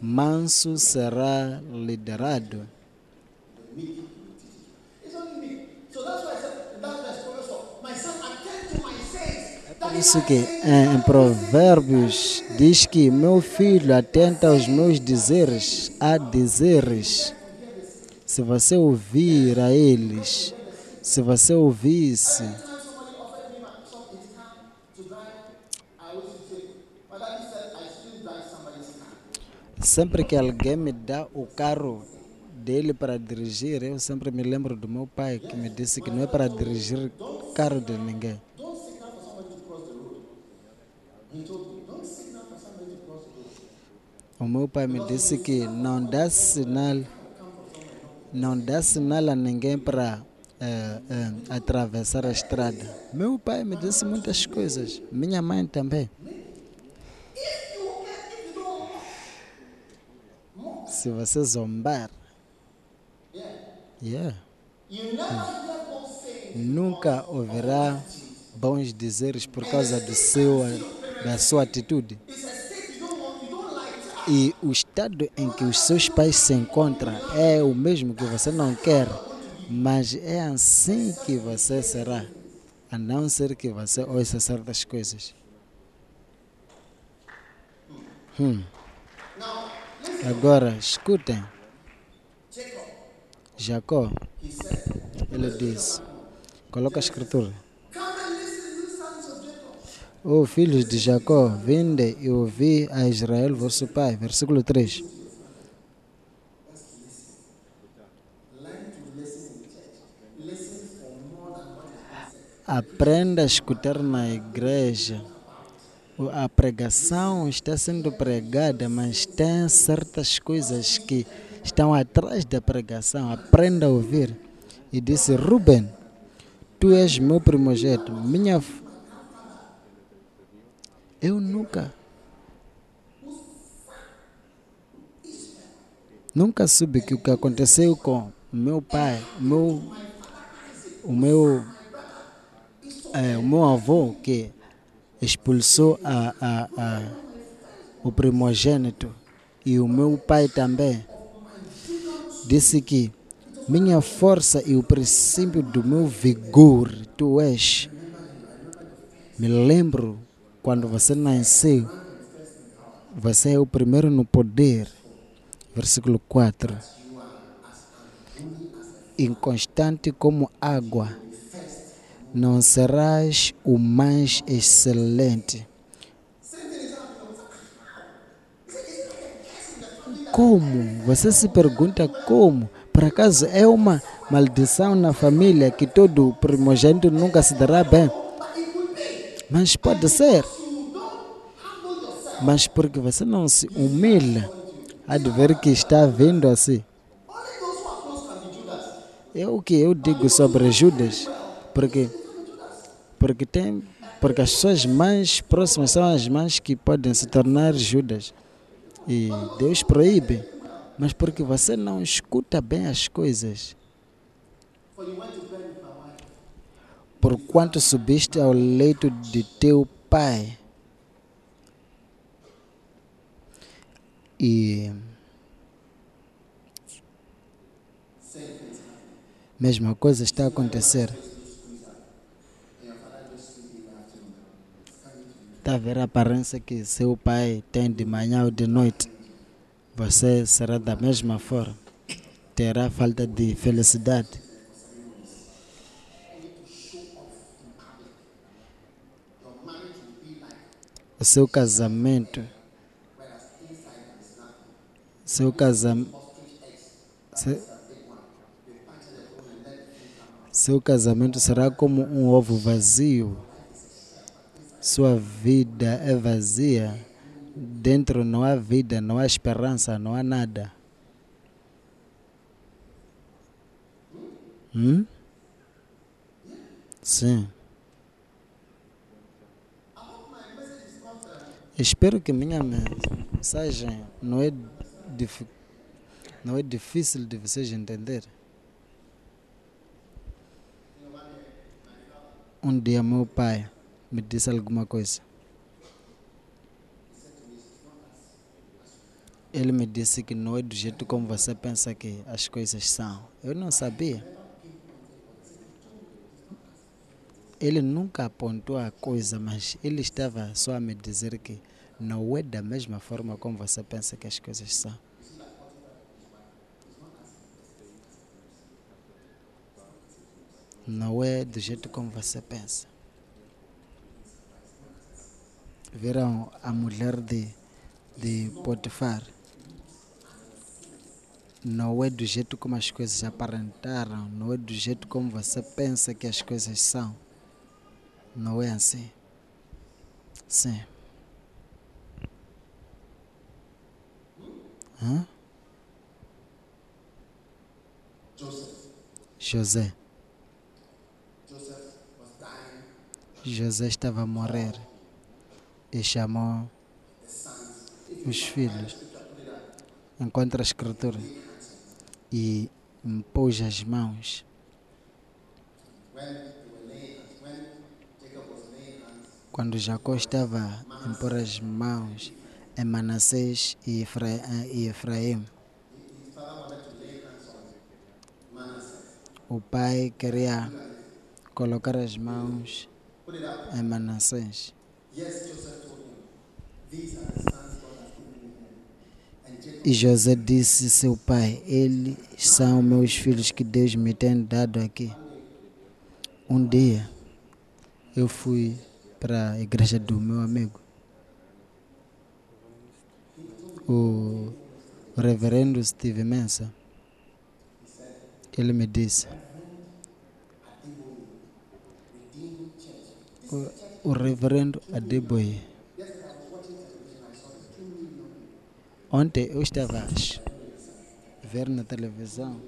Manso será liderado. Isso que em, em Provérbios diz que meu filho atenta aos meus dizeres, a dizeres. Se você ouvir a eles, se você ouvisse, sempre que alguém me dá o carro dele para dirigir, eu sempre me lembro do meu pai que me disse que não é para dirigir carro de ninguém. O meu pai me disse que não dá sinal, não dá sinal a ninguém para eh, eh, atravessar a estrada. Meu pai me disse muitas coisas, minha mãe também. Se você zombar, yeah. nunca ouvirá bons dizeres por causa do seu, da sua atitude. E o estado em que os seus pais se encontram é o mesmo que você não quer, mas é assim que você será, a não ser que você ouça certas coisas. Hum. Agora, escutem. Jacó, ele diz, coloca a escritura. Ô filhos de Jacó, vinde e ouvi a Israel vosso pai. Versículo 3. Aprenda a escutar na igreja. A pregação está sendo pregada, mas tem certas coisas que estão atrás da pregação. Aprenda a ouvir. E disse: Ruben, tu és meu primogênito, minha eu nunca. Nunca soube que o que aconteceu com meu pai, meu, o meu, é, o meu avô que expulsou a, a, a, o primogênito e o meu pai também disse que minha força e o princípio do meu vigor tu és. Me lembro quando você nasceu, você é o primeiro no poder. Versículo 4. Inconstante como água, não serás o mais excelente. Como? Você se pergunta como? Por acaso é uma maldição na família que todo primogênito nunca se dará bem? Mas pode ser. Mas porque você não se humilha, há de ver que está vindo assim. É o que eu digo sobre Judas, porque porque tem porque as pessoas mais próximas são as mais que podem se tornar Judas. E Deus proíbe, mas porque você não escuta bem as coisas. Por quanto subiste ao leito de teu pai e mesma coisa está a acontecer. A ver a aparência que seu pai tem de manhã ou de noite. Você será da mesma forma. Terá falta de felicidade. O seu casamento. Seu casamento. Seu casamento será como um ovo vazio. Sua vida é vazia. Dentro não há vida, não há esperança, não há nada. Hum? Sim. Espero que minha mensagem não é, dif- não é difícil de vocês entender. Um dia meu pai me disse alguma coisa. Ele me disse que não é do jeito como você pensa que as coisas são. Eu não sabia. Ele nunca apontou a coisa, mas ele estava só a me dizer que não é da mesma forma como você pensa que as coisas são. Não é do jeito como você pensa. Viram a mulher de, de Potifar? Não é do jeito como as coisas aparentaram, não é do jeito como você pensa que as coisas são. Não é assim. Sim. Hã? José. José estava a morrer e chamou os filhos. encontra a escritura e impôs as mãos. Quando Jacó estava a impor as mãos em Manassés e Efra- Efraim, o pai queria colocar as mãos em Manassés. E José disse seu pai, eles são meus filhos que Deus me tem dado aqui. Um dia eu fui para a igreja do meu amigo. O reverendo Steve Mensa. Ele me disse. O, o reverendo Adeboye. Ontem eu estava a ver na televisão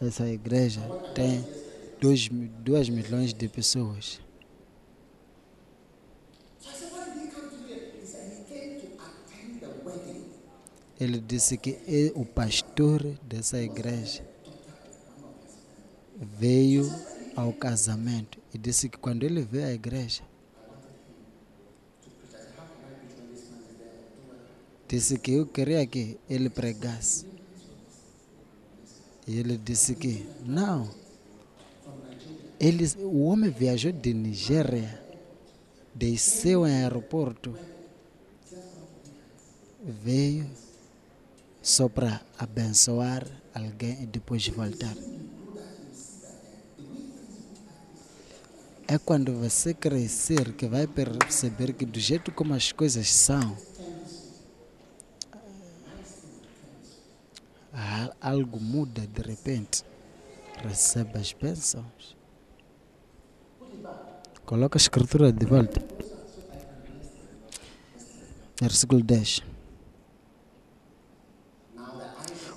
essa igreja tem 2 milhões de pessoas. Ele disse que é o pastor dessa igreja veio ao casamento e disse que quando ele veio à igreja disse que eu queria que ele pregasse. E ele disse que não. Ele, o homem viajou de Nigéria, desceu em aeroporto, veio só para abençoar alguém e depois voltar. É quando você crescer que vai perceber que do jeito como as coisas são, a- algo muda de repente. Recebe as bênçãos. Coloca a escritura de volta. Versículo 10.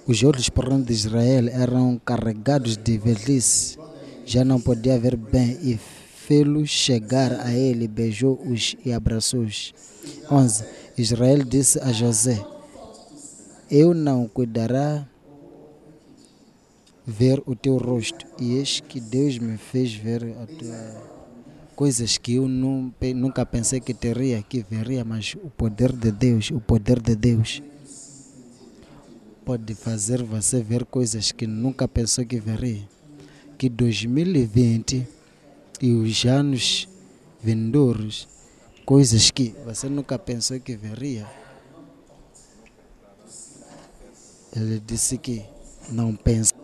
Os olhos, porém, de Israel eram carregados de velhice. Já não podia ver bem e fê-los chegar a ele, beijou-os e abraçou-os. 11. Israel disse a José: Eu não cuidará ver o teu rosto. E eis que Deus me fez ver tua- coisas que eu pe- nunca pensei que teria, que veria, mas o poder de Deus, o poder de Deus pode fazer você ver coisas que nunca pensou que veria. Que 2020 e os anos vindouros, coisas que você nunca pensou que veria. Ele disse que não pensa.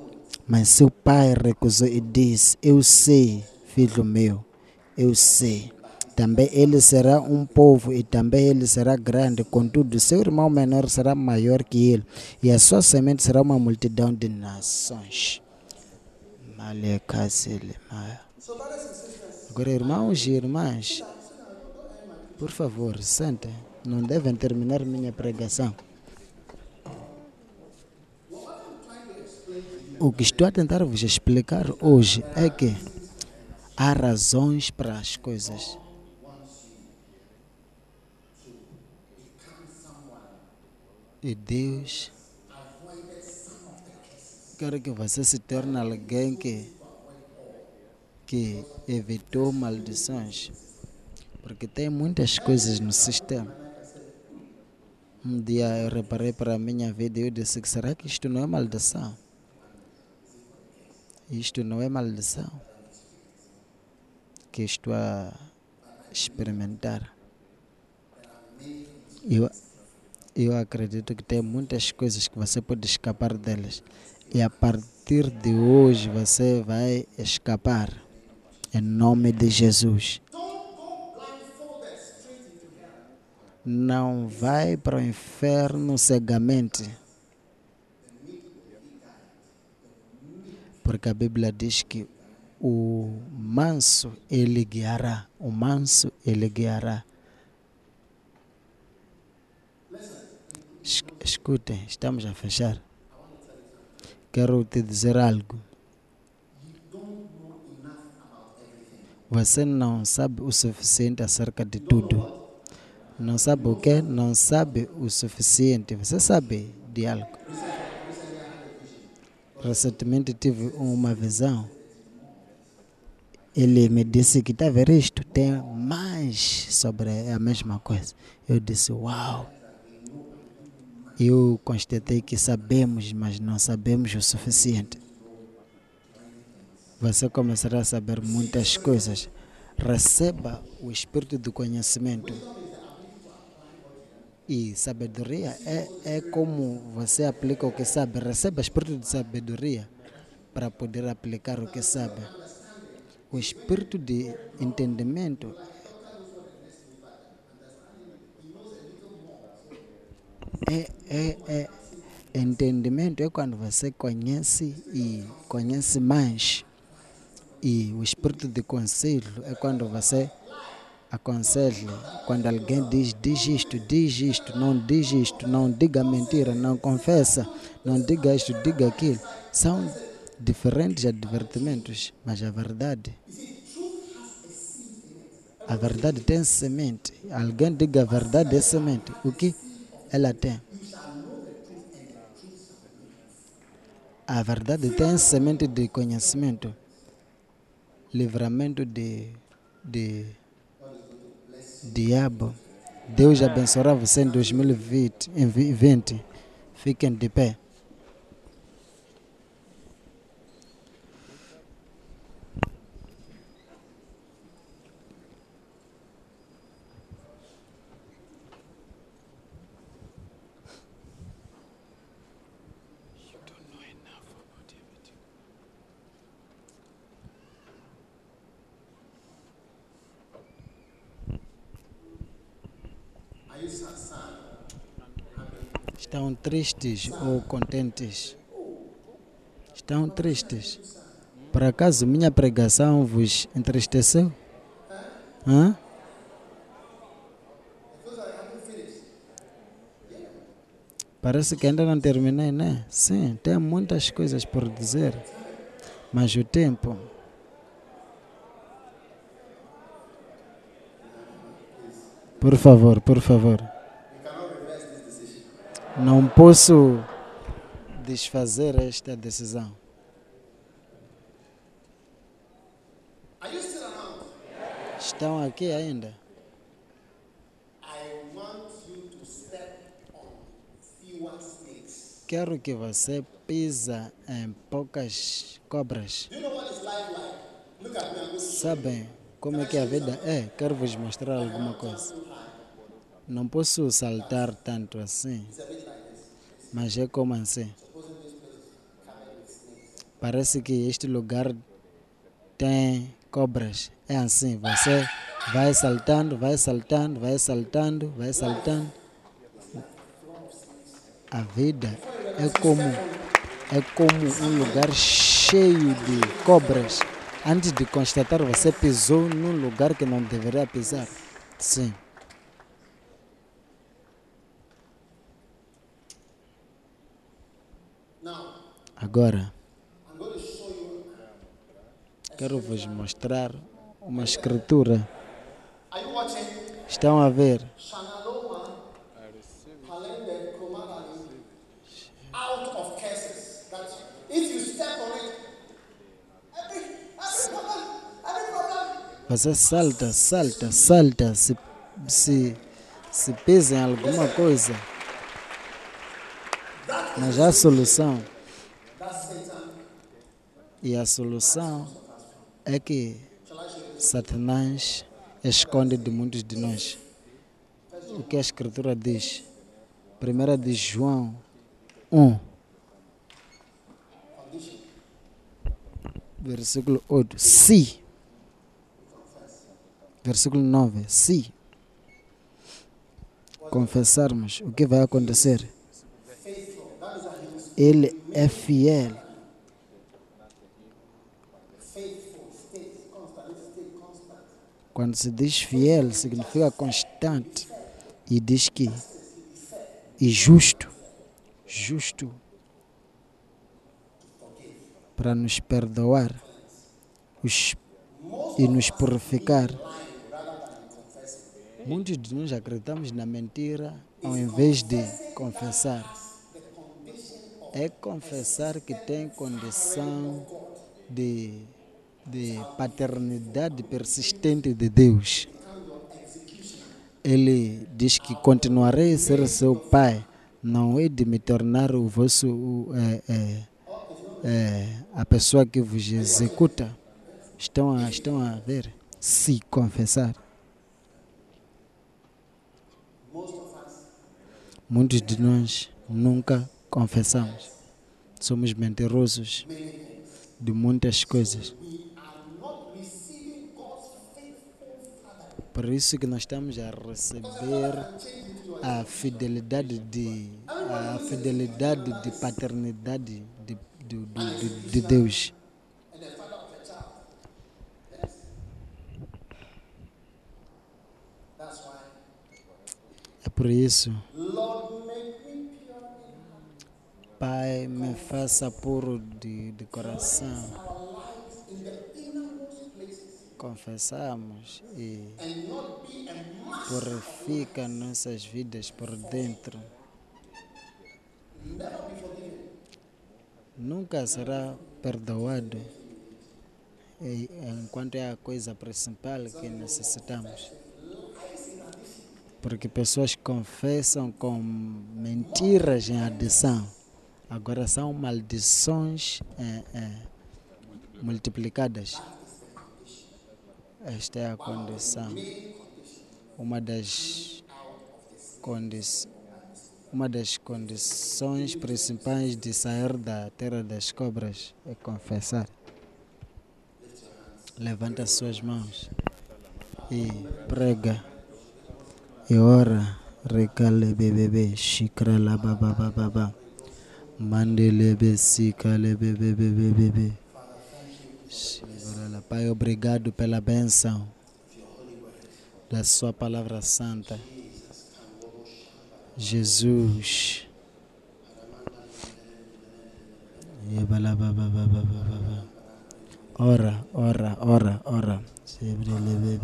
Mas seu pai recusou e disse: Eu sei, filho meu, eu sei. Também ele será um povo e também ele será grande. Contudo, seu irmão menor será maior que ele, e a sua semente será uma multidão de nações. Agora, irmãos e irmãs, por favor, sentem. Não devem terminar minha pregação. O que estou a tentar vos explicar hoje é que há razões para as coisas. E Deus quer que você se torne alguém que, que evitou maldições. Porque tem muitas coisas no sistema. Um dia eu reparei para a minha vida e eu disse será que isto não é maldição? Isto não é maldição que estou a experimentar. Eu, eu acredito que tem muitas coisas que você pode escapar delas. E a partir de hoje você vai escapar. Em nome de Jesus. Não vai para o inferno cegamente. Porque a Bíblia diz que o manso ele guiará. O manso ele guiará. Es- Escutem, estamos a fechar. Quero te dizer algo. Você não sabe o suficiente acerca de tudo. Não sabe o que? Não sabe o suficiente. Você sabe de algo. Recentemente tive uma visão. Ele me disse que está ver isto, tem mais sobre a mesma coisa. Eu disse, uau! Eu constatei que sabemos, mas não sabemos o suficiente. Você começará a saber muitas coisas. Receba o espírito do conhecimento. E sabedoria é, é como você aplica o que sabe. Receba o espírito de sabedoria para poder aplicar o que sabe. O espírito de entendimento é, é, é entendimento é quando você conhece e conhece mais. E o espírito de conselho é quando você aconselha, quando alguém diz, diz isto, diz isto, não diz isto, não diga mentira, não confessa, não diga isto, diga aquilo. São diferentes advertimentos, mas a verdade, a verdade tem semente. Alguém diga a verdade é semente. O que ela tem? A verdade tem semente de conhecimento, livramento de, de diabo. Deus abençoará você em 2020. Em 20. Fiquem de pé. Estão tristes ou contentes? Estão tristes? Por acaso minha pregação vos entristeceu? Hã? Parece que ainda não terminei, né? Sim, tem muitas coisas por dizer. Mas o tempo. Por favor, por favor. Não posso desfazer esta decisão. Estão aqui ainda? Quero que você pisa em poucas cobras. Sabem como é que a vida é? Quero vos mostrar alguma coisa. Não posso saltar tanto assim. Mas é como assim. Parece que este lugar tem cobras. É assim, você vai saltando, vai saltando, vai saltando, vai saltando. A vida é como é como um lugar cheio de cobras. Antes de constatar, você pisou num lugar que não deveria pisar. Sim. Agora, quero vos mostrar uma escritura. Estão a ver? Você salta, salta, salta. Se, se, se pisa em alguma coisa. Mas há solução. E a solução é que Satanás esconde de muitos de nós. O que a Escritura diz? 1 de João 1, versículo 8. Se, versículo 9. Se confessarmos, o que vai acontecer? Ele é fiel Quando se diz fiel, significa constante. E diz que. E justo. Justo. Para nos perdoar os, e nos purificar. Muitos de nós acreditamos na mentira ao invés de confessar. é confessar que tem condição de, de paternidade persistente de Deus. Ele diz que continuarei a ser seu pai, não é de me tornar o vosso é, é, é, a pessoa que vos executa. Estão a, estão a ver? Se confessar. Muitos de nós nunca confessamos. Somos mentirosos de muitas coisas. Por isso que nós estamos a receber a fidelidade de a fidelidade de paternidade de, de, de, de- de Deus. É por isso, Pai, me faça puro de, de coração. Confessamos e purifica nossas vidas por dentro. Nunca será perdoado enquanto é a coisa principal que necessitamos. Porque pessoas confessam com mentiras em adição. Agora são maldições eh, eh, multiplicadas. Esta é a condição. Uma das, condi uma das condições principais de sair da terra das cobras é confessar. Levanta suas mãos e prega e ora. Recale bebê, chicra la baba baba. Mandele besica le bebê bebê bebê. Shibara-la. Pai, obrigado pela bênção da Sua palavra santa. Jesus. Ora, ora, ora, ora. Sempre leve,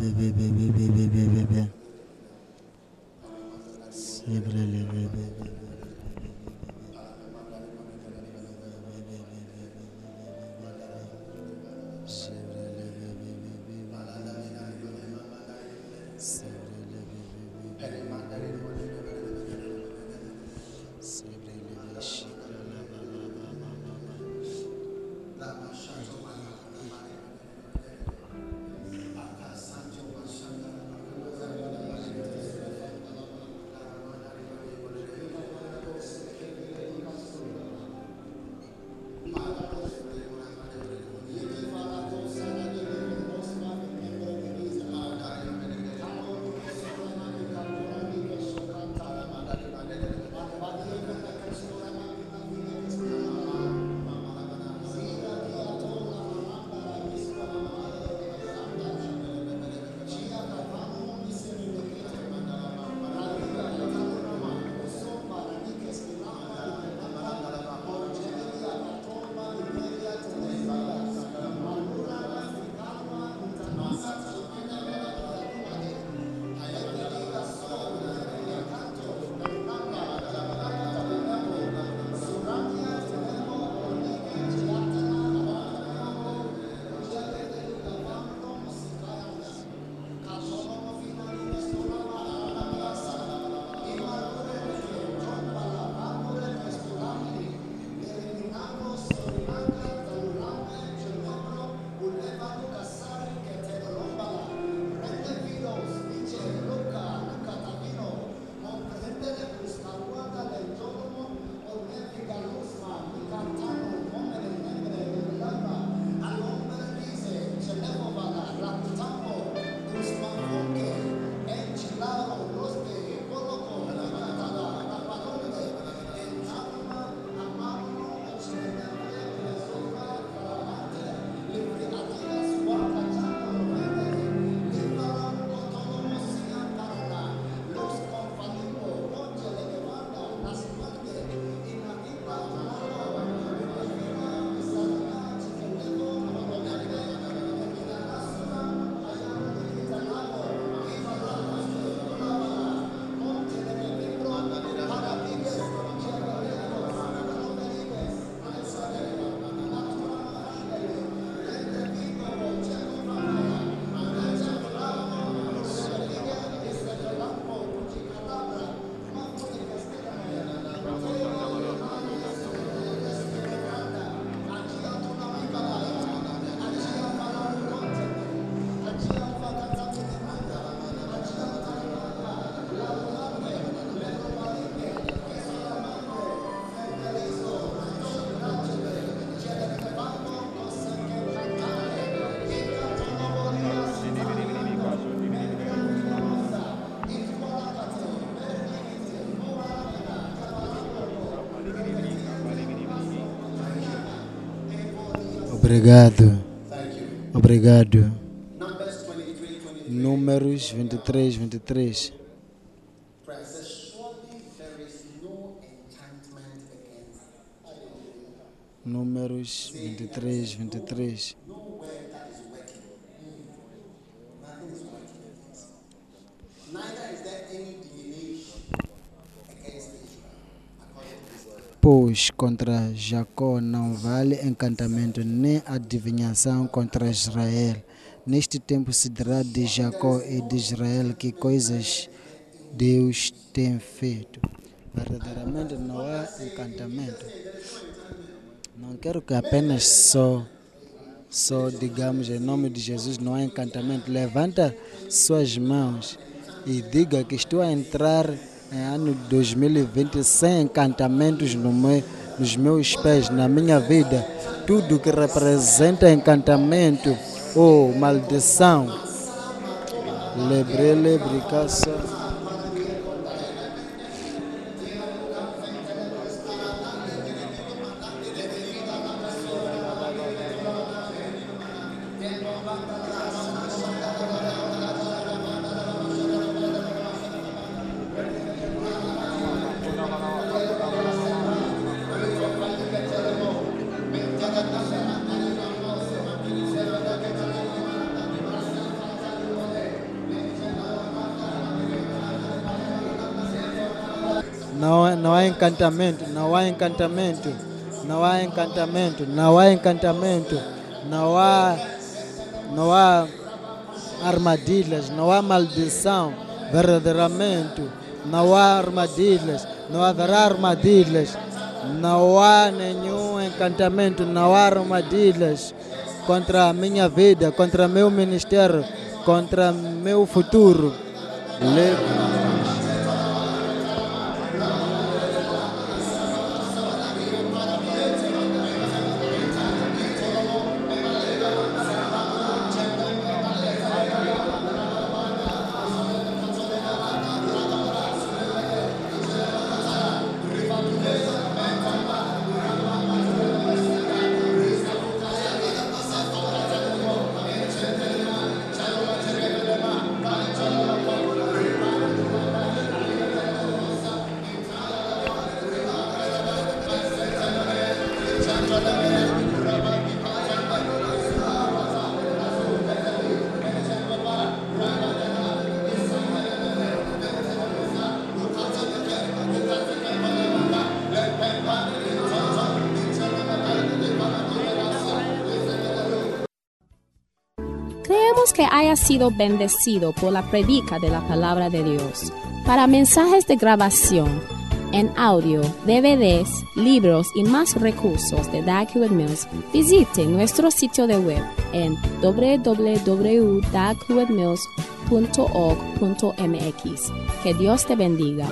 Sempre leve, Obrigado. Obrigado. Numbers 23, 23. Números 23, 23. Prayer says, Surely there is no enchantment against Números 23, 23. Pois contra Jacó não vale encantamento nem adivinhação contra Israel. Neste tempo se dirá de Jacó e de Israel que coisas Deus tem feito. Verdadeiramente não há encantamento. Não quero que apenas só, só digamos em nome de Jesus não há encantamento. Levanta suas mãos e diga que estou a entrar em ano 2020 sem encantamentos no meu, nos meus pés, na minha vida. Tudo que representa encantamento ou maldição. Lebre, lebre, caça. Encantamento, não há encantamento, não há encantamento, não há encantamento, não há, não há armadilhas, não há maldição, verdadeiramente, não há armadilhas, não haverá armadilhas, não há nenhum encantamento, não há armadilhas contra a minha vida, contra meu ministério, contra meu futuro. Sido bendecido por la predica de la palabra de Dios. Para mensajes de grabación en audio, DVDs, libros y más recursos de Hewlett Mills, visite nuestro sitio de web en www.daghewlettmills.org.mx. Que Dios te bendiga.